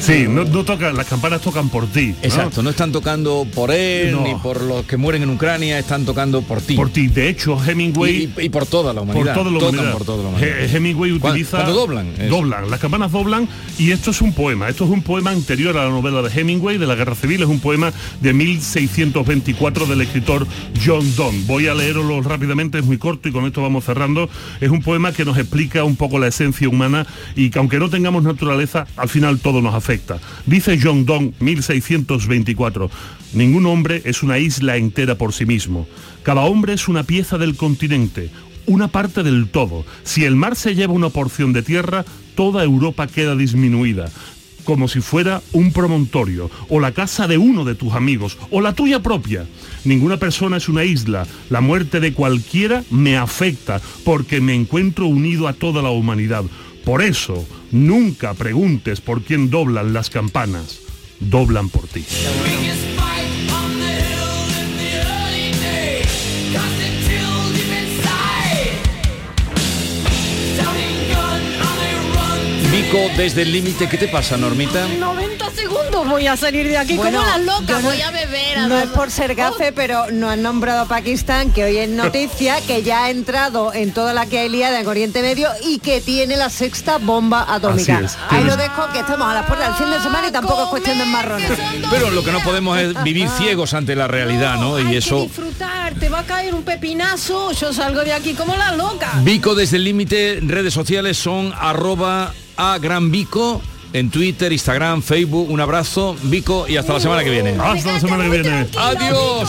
Sí, no, tocan, las campanas tocan por ti. Exacto, no están tocando por él ni por los que mueren en Ucrania, están tocando por ti. Por ti. De hecho, Hemingway. Y, por toda la humanidad. Por toda la humanidad. Por toda la humanidad. Hemingway utiliza. Cuando, doblan. Doblan. Las campanas doblan y esto es un poema. Esto es un poema anterior a la novela de Hemingway, de la Guerra Civil. Es un poema de 1624 del escritor John Donne. Voy a leerlo rápidamente, es muy corto y con esto vamos cerrando. Es un poema que nos explica un poco la esencia humana y que aunque no tengamos naturaleza, al final todo nos afecta Dice John Donne, 1624, ningún hombre es una isla entera por sí mismo. Cada hombre es una pieza del continente, una parte del todo. Si el mar se lleva una porción de tierra, toda Europa queda disminuida como si fuera un promontorio, o la casa de uno de tus amigos, o la tuya propia. Ninguna persona es una isla. La muerte de cualquiera me afecta porque me encuentro unido a toda la humanidad. Por eso, nunca preguntes por quién doblan las campanas. Doblan por ti. Desde el límite. ¿Qué te pasa, Normita? 90 segundos voy a salir de aquí como las locas. voy a beber. no es por ser gafe, pero no han nombrado a Pakistán, que hoy es noticia, que ya ha entrado en toda la que hay liada en Oriente Medio y que tiene la sexta bomba atómica. Ahí lo dejo, que estamos a las puertas del fin de semana y tampoco es cuestión de marrones. Pero lo que no podemos es vivir ciegos ante la realidad, ¿no? y eso... disfrutar, te va a caer un pepinazo, yo salgo de aquí como la loca. Vico desde el límite, redes sociales son arroba a Gran Vico en Twitter, Instagram, Facebook. Un abrazo, Vico, y hasta la semana que viene. Hasta la semana que viene. Adiós.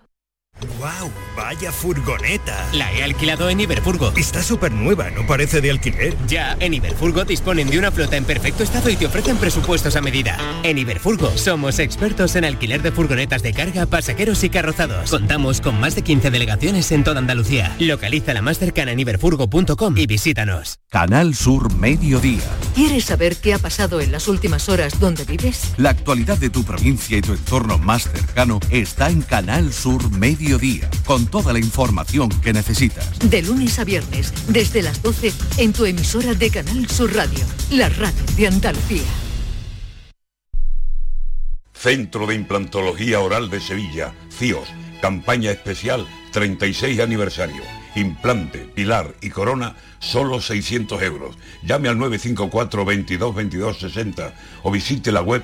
¡Wow! ¡Vaya furgoneta! La he alquilado en Iberfurgo. Está súper nueva, ¿no parece de alquiler? Ya, en Iberfurgo disponen de una flota en perfecto estado y te ofrecen presupuestos a medida. En Iberfurgo somos expertos en alquiler de furgonetas de carga, pasajeros y carrozados. Contamos con más de 15 delegaciones en toda Andalucía. Localiza la más cercana en iberfurgo.com y visítanos. Canal Sur Mediodía. ¿Quieres saber qué ha pasado en las últimas horas donde vives? La actualidad de tu provincia y tu entorno más cercano está en Canal Sur Mediodía día, con toda la información que necesitas. De lunes a viernes, desde las 12, en tu emisora de Canal Sur Radio, la radio de Andalucía. Centro de Implantología Oral de Sevilla, CIOS, campaña especial 36 aniversario. Implante, pilar y corona, solo 600 euros. Llame al 954 22 22 60 o visite la web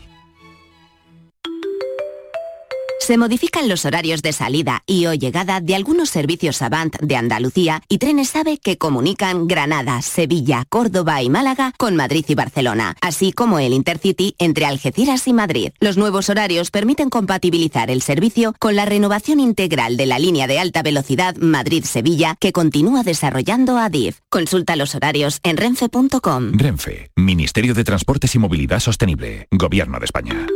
Se modifican los horarios de salida y o llegada de algunos servicios Avant de Andalucía y Trenes AVE que comunican Granada, Sevilla, Córdoba y Málaga con Madrid y Barcelona, así como el Intercity entre Algeciras y Madrid. Los nuevos horarios permiten compatibilizar el servicio con la renovación integral de la línea de alta velocidad Madrid-Sevilla que continúa desarrollando ADIF. Consulta los horarios en renfe.com. Renfe, Ministerio de Transportes y Movilidad Sostenible, Gobierno de España.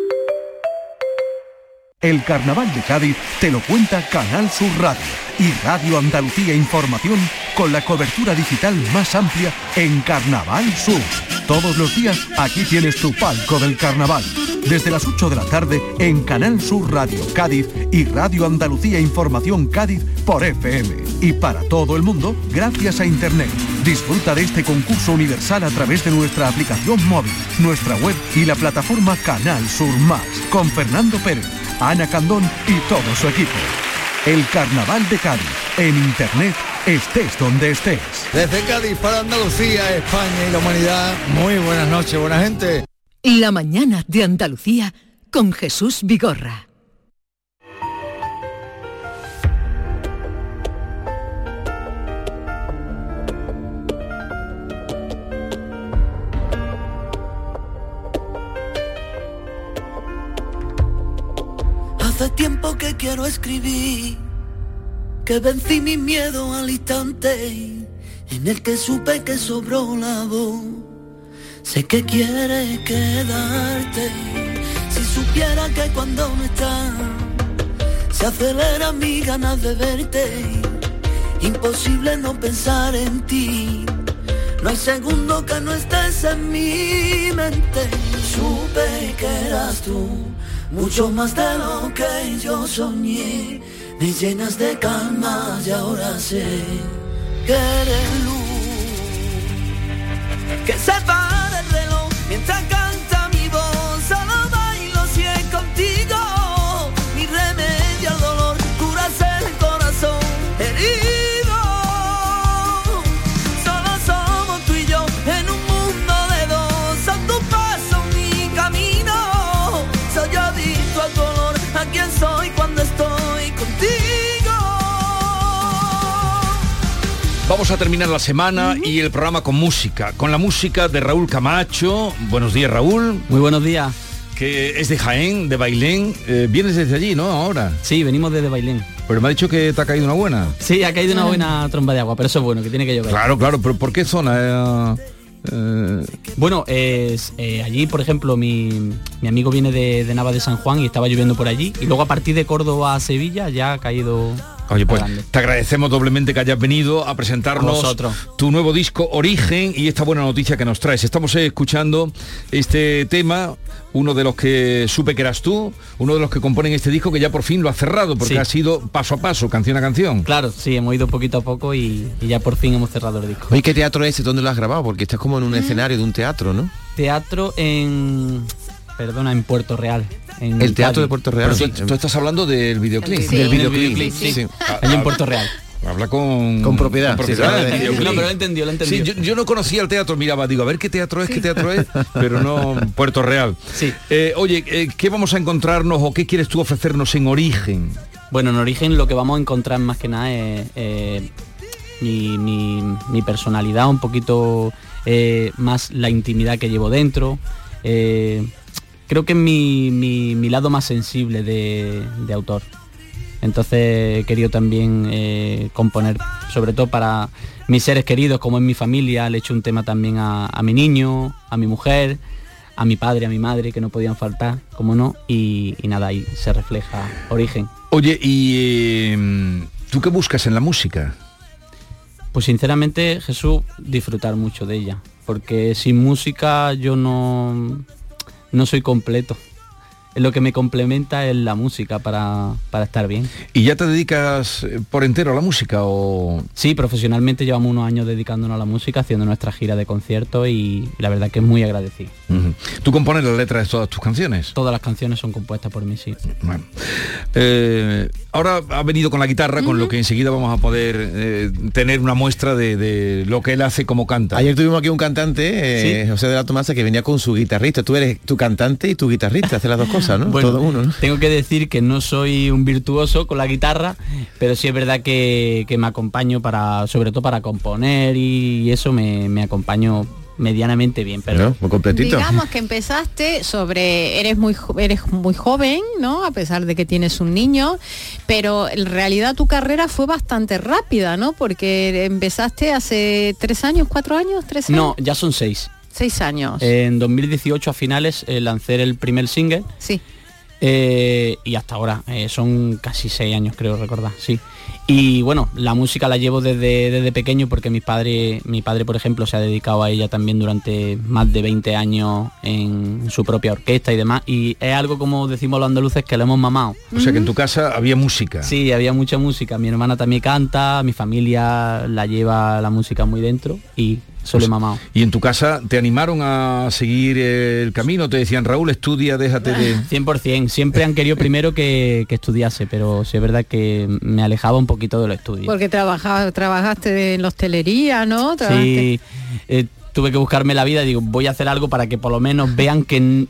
El Carnaval de Cádiz te lo cuenta Canal Sur Radio y Radio Andalucía Información con la cobertura digital más amplia en Carnaval Sur. Todos los días aquí tienes tu palco del carnaval. Desde las 8 de la tarde en Canal Sur Radio Cádiz y Radio Andalucía Información Cádiz por FM. Y para todo el mundo, gracias a Internet. Disfruta de este concurso universal a través de nuestra aplicación móvil, nuestra web y la plataforma Canal Sur Más con Fernando Pérez Ana Candón y todo su equipo. El Carnaval de Cádiz, en Internet, estés donde estés. Desde Cádiz para Andalucía, España y la humanidad, muy buenas noches, buena gente. La mañana de Andalucía con Jesús Vigorra. Hace tiempo que quiero escribir, que vencí mi miedo al instante, en el que supe que sobró la voz. Sé que quieres quedarte, si supiera que cuando no estás, se acelera mi ganas de verte. Imposible no pensar en ti, no hay segundo que no estés en mi mente supe que eras tú, mucho más de lo que yo soñé. Me llenas de calma y ahora sé que eres luz. Que se para el reloj mientras Vamos a terminar la semana y el programa con música, con la música de Raúl Camacho. Buenos días, Raúl. Muy buenos días. Que es de Jaén, de Bailén. Eh, vienes desde allí, ¿no? Ahora. Sí, venimos desde Bailén. Pero me ha dicho que te ha caído una buena. Sí, ha caído una buena tromba de agua, pero eso es bueno, que tiene que llover. Claro, claro, pero ¿por qué zona? Eh, eh, Bueno, es, eh, allí, por ejemplo, mi, mi amigo viene de, de Nava de San Juan y estaba lloviendo por allí. Y luego a partir de Córdoba a Sevilla ya ha caído... Oye, pues grande. te agradecemos doblemente que hayas venido a presentarnos tu nuevo disco Origen y esta buena noticia que nos traes. Estamos eh, escuchando este tema, uno de los que supe que eras tú, uno de los que componen este disco que ya por fin lo ha cerrado porque Sí. ha sido paso a paso, canción a canción. Claro, sí, hemos ido poquito a poco y, y ya por fin hemos cerrado el disco. Oye, ¿qué teatro es ese? ¿Dónde lo has grabado? Porque estás como en un escenario de un teatro, ¿no? Teatro en... Perdona, en Puerto Real. en El teatro de Puerto Real. Pero tú, tú estás hablando del videoclip. Sí. Del videoclip, sí. Sí. Allí en Puerto Real. Habla con, Con propiedad, con sí, propiedad sí, sí. No, pero lo entendió, lo entendió. Sí, yo, yo no conocía el teatro, miraba, digo, a ver qué teatro es, qué teatro es, pero no Puerto Real. Sí. Eh, oye, eh, ¿qué vamos a encontrarnos o qué quieres tú ofrecernos en origen? Bueno, en origen lo que vamos a encontrar más que nada es eh, mi, mi- mi personalidad, un poquito eh, más la intimidad que llevo dentro. Creo que es mi, mi- mi lado más sensible de, de autor. Entonces he querido también eh, componer, sobre todo para mis seres queridos, como en mi familia, le he hecho un tema también a, a mi niño, a mi mujer, a mi padre, a mi madre, que no podían faltar, como no, y, y nada, ahí se refleja origen. Oye, ¿y eh, tú qué buscas en la música? Pues sinceramente, Jesús, disfrutar mucho de ella, porque sin música yo no, no soy completo. Lo que me complementa es la música para, para estar bien. ¿Y ya te dedicas eh, por entero a la música o...? Sí, profesionalmente llevamos unos años dedicándonos a la música, haciendo nuestra gira de conciertos y la verdad que es muy agradecido. ¿Tú compones las letras de todas tus canciones? Todas las canciones son compuestas por mí, sí. Bueno. Eh, ahora ha venido con la guitarra, con lo que enseguida vamos a poder eh, tener una muestra de, de lo que él hace como canta. Ayer tuvimos aquí un cantante, eh, Sí. José de la Tomasa, que venía con su guitarrista. Tú eres tu cantante y tu guitarrista, hace las dos cosas, ¿no? Bueno, Todo uno, ¿no? tengo que decir que no soy un virtuoso con la guitarra, pero sí es verdad que, que me acompaño para, sobre todo para componer y eso me, me acompaño medianamente bien. Pero muy completito. Digamos que empezaste sobre, eres muy, eres muy joven, ¿no? A pesar de que tienes un niño, pero en realidad tu carrera fue bastante rápida, ¿no? Porque empezaste hace tres años, cuatro años, tres años. no, ya son seis. Seis años. En 2018 a finales eh, lancé el primer single. Sí. Eh, y hasta ahora eh, son casi seis años creo recordar sí y bueno la música la llevo desde, desde pequeño porque mi padre mi padre por ejemplo se ha dedicado a ella también durante más de 20 años en su propia orquesta y demás y es algo como decimos los andaluces que lo hemos mamado O sea que en tu casa había música. Sí, había mucha música. Mi hermana también canta, mi familia la lleva la música muy dentro y solo he mamado. Y en tu casa te animaron a seguir el camino, te decían Raúl, estudia, déjate de. 100%. Siempre han querido primero que, que estudiase, pero sí es verdad que me alejaba un poquito de los estudios. Porque trabaja- trabajaste en la hostelería, ¿no? Trabajaste- Sí, eh, tuve que buscarme la vida y digo, voy a hacer algo para que por lo menos vean que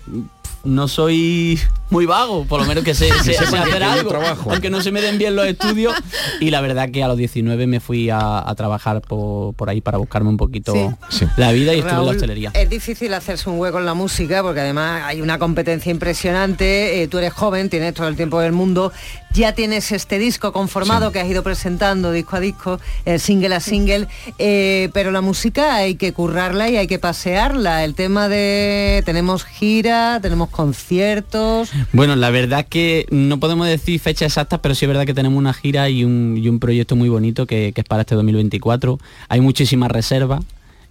no soy muy vago, por lo menos que sé, sé- hacer algo, trabajo. aunque no se me den bien los estudios. Y la verdad que a los 19 me fui a, a trabajar por, por ahí para buscarme un poquito Sí. la vida y estuve en la Raúl, hostelería. Es difícil hacerse un hueco en la música porque además hay una competencia impresionante. eh, tú eres joven, tienes todo el tiempo del mundo. Ya tienes este disco conformado que has ido presentando disco a disco, eh, single a single. eh, pero la música hay que currarla y hay que pasearla. El tema de tenemos gira, tenemos conciertos. Bueno, la verdad que no podemos decir fechas exactas, pero sí es verdad que tenemos una gira y un, y un proyecto muy bonito que, que es para este 2024. Hay muchísimas reservas.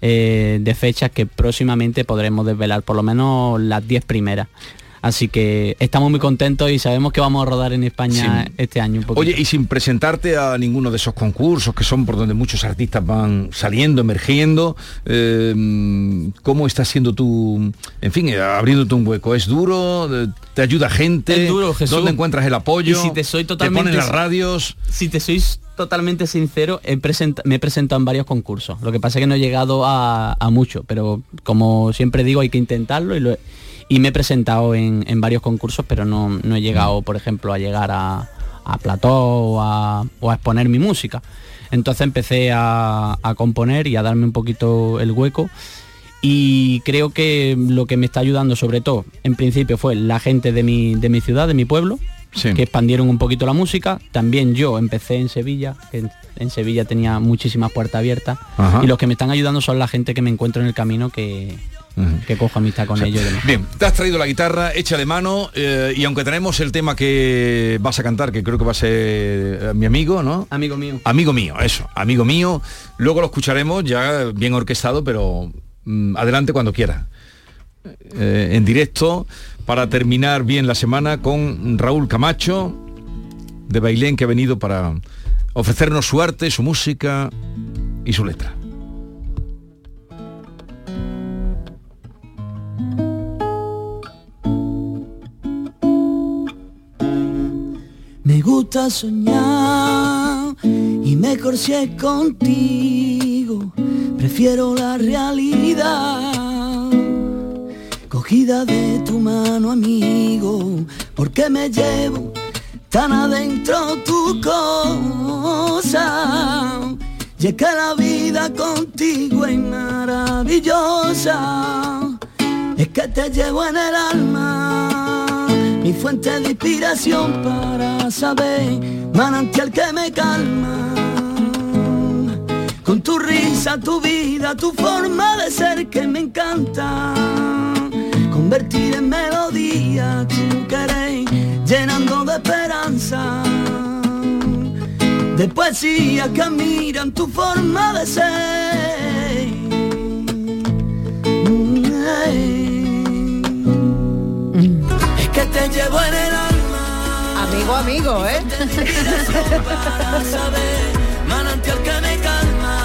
eh, de fechas que próximamente podremos desvelar, por lo menos las 10 primeras. Así que estamos muy contentos y sabemos que vamos a rodar en España Sí. este año un. Oye, y sin presentarte a ninguno de esos concursos que son por donde muchos artistas van saliendo, emergiendo, eh, ¿cómo está siendo tu, en fin, eh, abriéndote un hueco? ¿Es duro? Eh, ¿Te ayuda gente? Es duro, Jesús. ¿Dónde encuentras el apoyo? Y si te soy ¿Te totalmente ponen las radios? Si te sois totalmente sincero, he presenta- me he presentado en varios concursos. Lo que pasa es que no he llegado a, a mucho, pero como siempre digo, hay que intentarlo y, lo he- y me he presentado en, en varios concursos, pero no, no he llegado, por ejemplo, a llegar a, a plató o a, o a exponer mi música. Entonces empecé a, a componer y a darme un poquito el hueco y creo que lo que me está ayudando sobre todo en principio fue la gente de mi, de mi ciudad, de mi pueblo, que expandieron un poquito la música. También yo empecé en Sevilla, que en, en Sevilla tenía muchísimas puertas abiertas. Ajá. Y los que me están ayudando son la gente que me encuentro en el camino que, que cojo amistad con ellos. y. Bien, te has traído la guitarra, hecha de mano, eh, y aunque tenemos el tema que vas a cantar, que creo que va a ser eh, mi amigo, ¿no? Amigo mío. Amigo mío, eso, amigo mío. Luego lo escucharemos ya bien orquestado, pero mm, adelante cuando quiera. Eh, en directo, para terminar bien la semana con Raúl Camacho, de Bailén, que ha venido para ofrecernos su arte, su música y su letra. Soñar y mejor si contigo. Prefiero la realidad. Cogida de tu mano, amigo, porque me llevo tan adentro tu cosa. Y es que la vida contigo es maravillosa. Es que te llevo en el alma, mi fuente de inspiración para saber, manantial que me calma. Con tu risa, tu vida, tu forma de ser que me encanta. Convertir en melodía tu querer, llenando de esperanza. De poesía que admiran tu forma de ser. Te llevo en el alma. Amigo, amigo, ¿eh? manantial que me calma.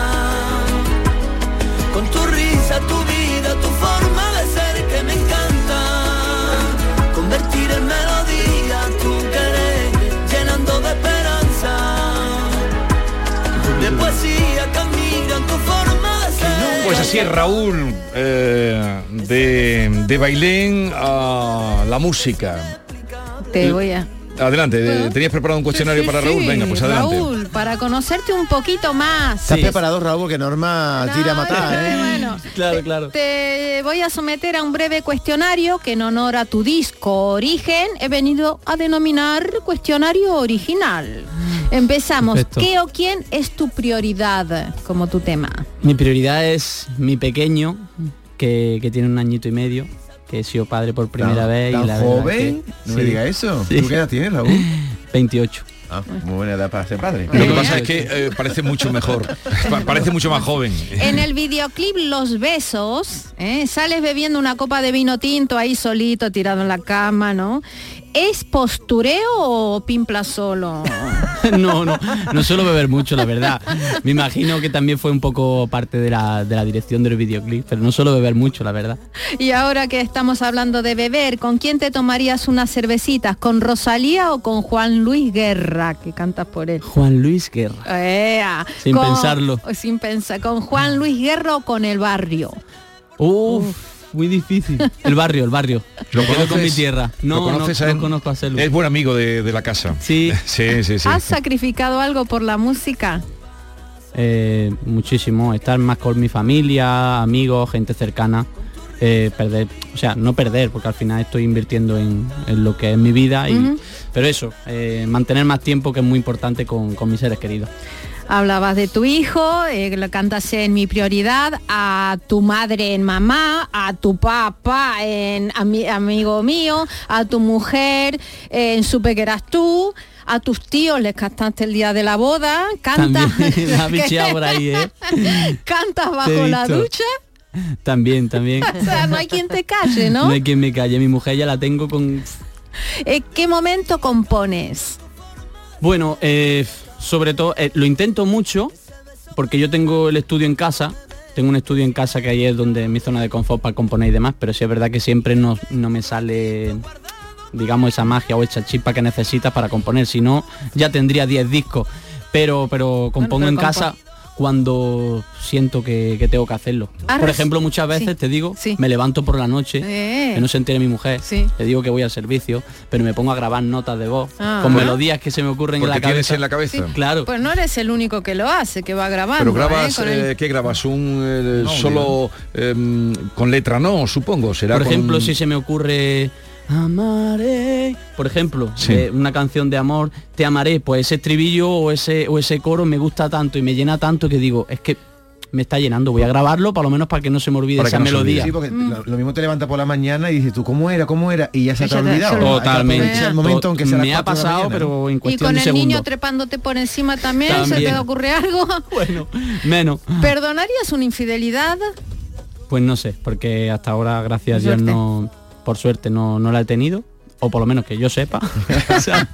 Con tu risa, tu vida, tu forma de ser que me encanta. Convertir en melodía tu querer, llenando de esperanza. De poesía Pues así es Raúl, eh, de, de Bailén a la música. Te voy a... Adelante, eh, ¿tenías preparado un cuestionario para Raúl? Sí, Venga, pues adelante. Raúl, para conocerte un poquito más. ¿Estás preparado, Raúl? Porque Norma tira a matar, ¿eh? Bueno, Claro, claro. te voy a someter a un breve cuestionario que en honor a tu disco Origen he venido a denominar cuestionario original. Empezamos. Perfecto. ¿Qué o quién es tu prioridad como tu tema? Mi prioridad es mi pequeño, que, que tiene un añito y medio, que he sido padre por primera ¿Tan- vez. tan y la verdad joven? que- No me diga eso. ¿Tú qué edad tienes, Raúl? 28. Ah, muy buena edad para ser padre. Lo que pasa es que eh, parece mucho mejor, pa- parece mucho más joven. En el videoclip Los Besos, ¿eh? sales bebiendo una copa de vino tinto ahí solito, tirado en la cama, ¿no? ¿Es postureo o pimpla solo? no, no, no suelo beber mucho, la verdad. Me imagino que también fue un poco parte de la, de la dirección del videoclip, pero no suelo beber mucho, la verdad. Y ahora que estamos hablando de beber, ¿con quién te tomarías unas cervecitas? ¿Con Rosalía o con Juan Luis Guerra, que cantas por él? Juan Luis Guerra. Ea, Sin pensarlo. Sin pensar. ¿Con Juan Luis Guerra o con el barrio? Uf, muy difícil. El barrio, el barrio. ¿Lo quedo con conoces? mi tierra. ¿Lo No, conoces no, a no él? conozco a Celu. Es buen amigo de, de la casa. Sí. Sí, sí, sí. ¿Has sacrificado algo por la música? Eh, muchísimo. Estar más con mi familia, amigos, gente cercana. eh, perder, o sea, no perder, porque al final estoy invirtiendo en, en lo que es mi vida. Y. Pero eso, eh, mantener más tiempo que es muy importante con, con mis seres queridos. Hablabas de tu hijo, eh, lo cantas en Mi Prioridad, a tu madre en Mamá, a tu papá en ami- Amigo Mío, a tu mujer en Supe que eras tú, a tus tíos les cantaste el día de la boda, cantas, por ahí, ¿eh? cantas bajo la ducha. También, también. O sea, no hay quien te calle, ¿no? No hay quien me calle. Mi mujer ya la tengo con... ¿En qué momento compones? Bueno, eh, sobre todo, eh, lo intento mucho porque yo tengo el estudio en casa. Tengo un estudio en casa que ahí es donde mi zona de confort para componer y demás, pero sí es verdad que siempre no, no me sale digamos esa magia o esa chispa que necesitas para componer, si no ya tendría 10 discos, pero pero compongo pero en compo- casa cuando siento que, que tengo que hacerlo. Ah, Por ejemplo, muchas veces sí, te digo, me levanto por la noche, Eh. que no se entere mi mujer, Sí. le digo que voy al servicio, pero me pongo a grabar notas de voz Ah. con melodías que se me ocurren en la cabeza. tienes en la cabeza. Sí, claro. Pues no eres el único que lo hace, que va grabando. Pero grabas, ¿eh? El- eh, ¿qué grabas? Un eh, No, solo em, con letra no, supongo. Será Por con- ejemplo, si se me ocurre amaré, por ejemplo, Sí. eh, una canción de amor, te amaré, pues ese estribillo o ese o ese coro me gusta tanto y me llena tanto que digo, es que me está llenando, voy a grabarlo por lo menos para que no se me olvide Para esa no melodía. olvide. Sí, porque lo, lo mismo te levanta por la mañana y dices tú, ¿cómo era? ¿Cómo era? Y ya se te ha olvidado. Totalmente. el momento, aunque sea Me ha pasado, pero en Y cuestión con de el niño trepándote por encima también, ¿se te También. ocurre algo? bueno, menos. ¿Perdonarías una infidelidad? Pues no sé, porque hasta ahora, gracias a Dios, no, por suerte no, no la he tenido, o por lo menos que yo sepa. O sea,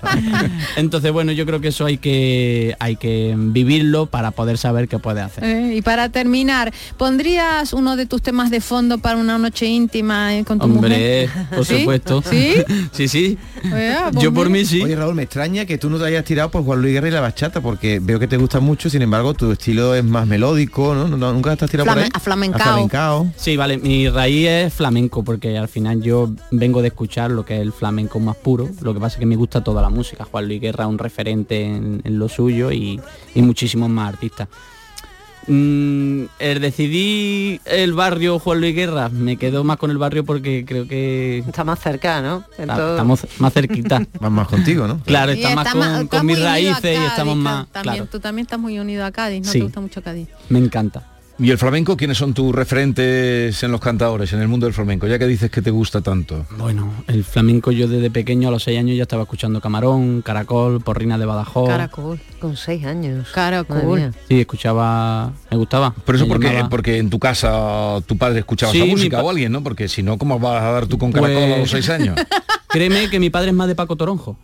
Entonces, bueno, yo creo que eso hay que, hay que vivirlo para poder saber qué puede hacer. Eh, y para terminar, ¿pondrías uno de tus temas de fondo para una noche íntima eh, con tu Hombre, mujer? por ¿Sí? supuesto. ¿Sí? sí, sí. Vea, pues Yo por mira. mí sí. Oye Raúl, me extraña que tú no te hayas tirado por Juan Luis Guerra y la bachata, porque veo que te gusta mucho, sin embargo tu estilo es más melódico, ¿no? ¿No- Nunca estás tirado por ahí. aflamencao. Aflamencao. Sí, vale, mi raíz es flamenco, porque al final yo vengo de escuchar lo que es el flamenco más puro. Lo que pasa es que me gusta toda la música. Juan Luis Guerra es un referente en, en lo suyo y, y muchísimos más artistas. Mm, el decidí el barrio Juan Luis Guerra, me quedo más con el barrio porque creo que Está más cerca, ¿no? Estamos más cerquita. Van más contigo, ¿no? Claro, está más con, mis raíces y estamos más... También, Claro, Tú también estás muy unido a Cádiz, ¿no Sí. te gusta mucho Cádiz? me encanta. ¿Y el flamenco? ¿Quiénes son tus referentes en los cantadores, en el mundo del flamenco? Ya que dices que te gusta tanto. Bueno, el flamenco yo desde pequeño a los seis años ya estaba escuchando Camarón, Caracol, Porrina de Badajoz. Caracol, con seis años. Caracol. Sí, escuchaba, me gustaba. Por eso porque, llamaba. porque en tu casa tu padre escuchaba Sí, esa música pa- o alguien, ¿no? Porque si no, ¿cómo vas a dar tú con caracol a Pues- los seis años? Créeme que mi padre es más de Paco Toronjo.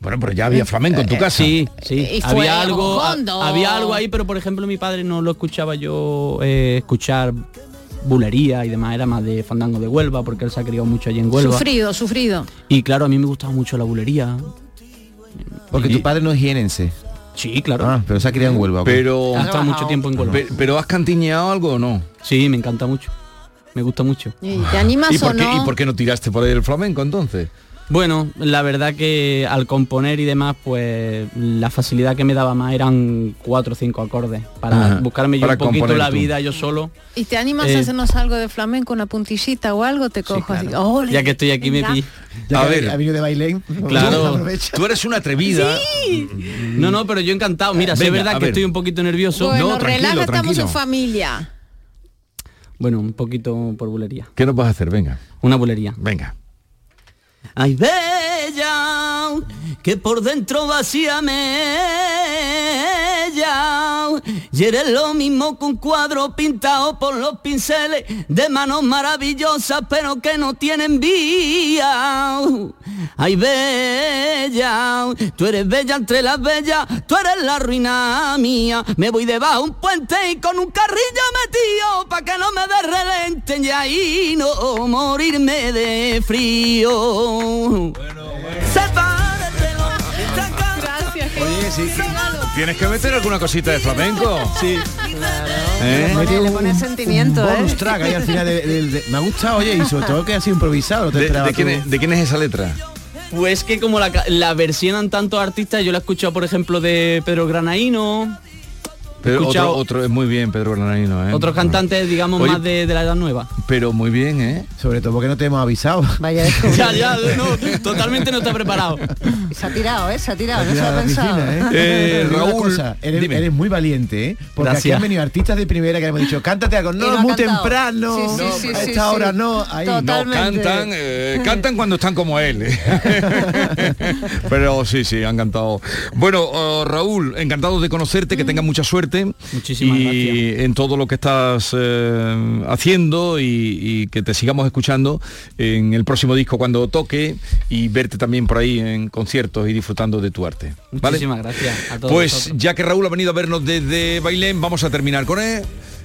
Bueno, pero ya había flamenco en tu casa. Sí, sí. Y fue había algo, a- había algo ahí, pero por ejemplo mi padre no lo escuchaba yo eh, escuchar bulería y demás, era más de fandango de Huelva, porque él se ha criado mucho allí en Huelva. Sufrido, sufrido. Y claro, a mí me gustaba mucho la bulería. Porque tu padre no es jienense. Sí, claro. Ah, pero se ha criado en Huelva. Pero, Ha estado mucho tiempo en Huelva. Pe- pero has cantiñado algo o no? Sí, me encanta mucho. Me gusta mucho. ¿Y te animas ¿Y o por, qué, no? ¿Y por qué no tiraste por ahí el flamenco entonces? Bueno, la verdad que al componer y demás, pues la facilidad que me daba más eran cuatro o cinco acordes para Ajá, buscarme yo para un poquito la tú. vida yo solo. ¿Y te animas Eh, a hacernos algo de flamenco, una puntillita o algo? Te cojo así. ¡ole! Ya que estoy aquí me pillo. Ya a que ver. ha venido de Bailén. Claro. aprovecha. Tú eres una atrevida. No, no, pero yo encantado. Mira, si es verdad que ver. estoy un poquito nervioso. Bueno, No, tranquilo, relaja, estamos en familia. Bueno, un poquito por bulería. ¿Qué nos vas a hacer? Venga, Una bulería. venga. Ay, bella, que por dentro vacía Y eres lo mismo que un cuadro pintado por los pinceles de manos maravillosas, pero que no tienen vía. Ay, bella, tú eres bella entre las bellas, tú eres la ruina mía. Me voy debajo un puente y con un carrillo metido, pa' que no me derrelenten y ahí no morirme de frío. Sí. ¿Tienes que meter alguna cosita de flamenco? Sí. ¿Eh? Le pone sentimiento, un ¿eh? bonus track ahí al final de- de- de- me ha gustado, oye, y sobre todo que ha sido improvisado. te ¿De, esperaba de quién es, de quién es esa letra? Pues que como la, la versionan tantos artistas, yo la he escuchado por ejemplo de Pedro Granaíno, Pero escuchado- otro, otro es muy bien, Pedro Granadino, ¿eh? otros cantantes digamos Oye, más de, de la edad nueva. Pero muy bien, ¿eh? Sobre todo porque no te hemos avisado. Vaya. Ya, ya, no, totalmente no está preparado. Se ha tirado, ¿eh? Se ha tirado, no se ha pensado. ¿eh? Eh, Raúl, cosa, eres, dime. eres muy valiente, ¿eh? Porque aquí Gracias. han venido artistas de primera que hemos dicho, cántate algo. No, muy cantado. temprano. Sí, sí, no, sí, a esta sí. hora no. Ahí. No, cantan, eh, cantan cuando están como él. Pero sí, sí, han cantado. Bueno, oh, Raúl, encantado de conocerte, que tengas mucha suerte. Muchísimas y gracias. en todo lo que estás eh, haciendo y, y que te sigamos escuchando en el próximo disco cuando toque y verte también por ahí en conciertos y disfrutando de tu arte. ¿vale? Muchísimas gracias a todos. Pues vosotros. ya que Raúl ha venido a vernos desde Bailén, vamos a terminar con él,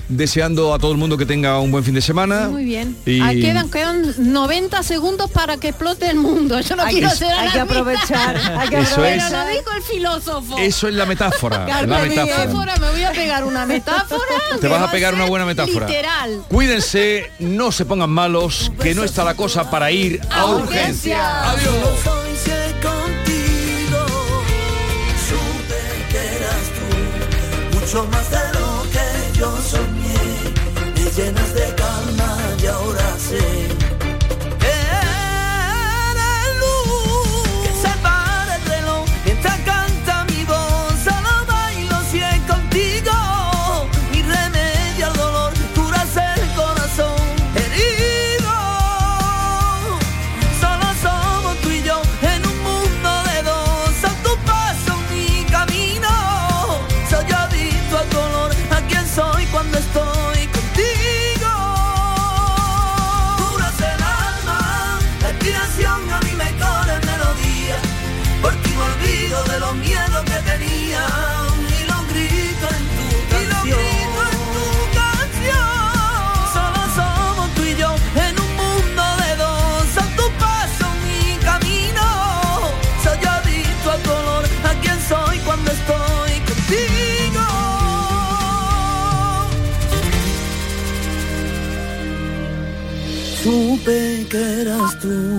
deseando a todo el mundo que tenga un buen fin de semana. Muy bien. Y- Ah, quedan, quedan 90 segundos para que explote el mundo. Yo no Hay quiero que- ser hay que aprovechar, hay que Eso Pero es. lo dijo el filósofo. Eso es la metáfora. La diem. metáfora. Metáfora, me voy a pegar una metáfora. Te vas va a pegar una buena metáfora. Literal. Cuídense, no se pongan malos, que no está la cosa para ir a urgencia. Adiós. Mucho más de lo que yo soñé. Me llenas de calma y ahora sé Supe que eras tú.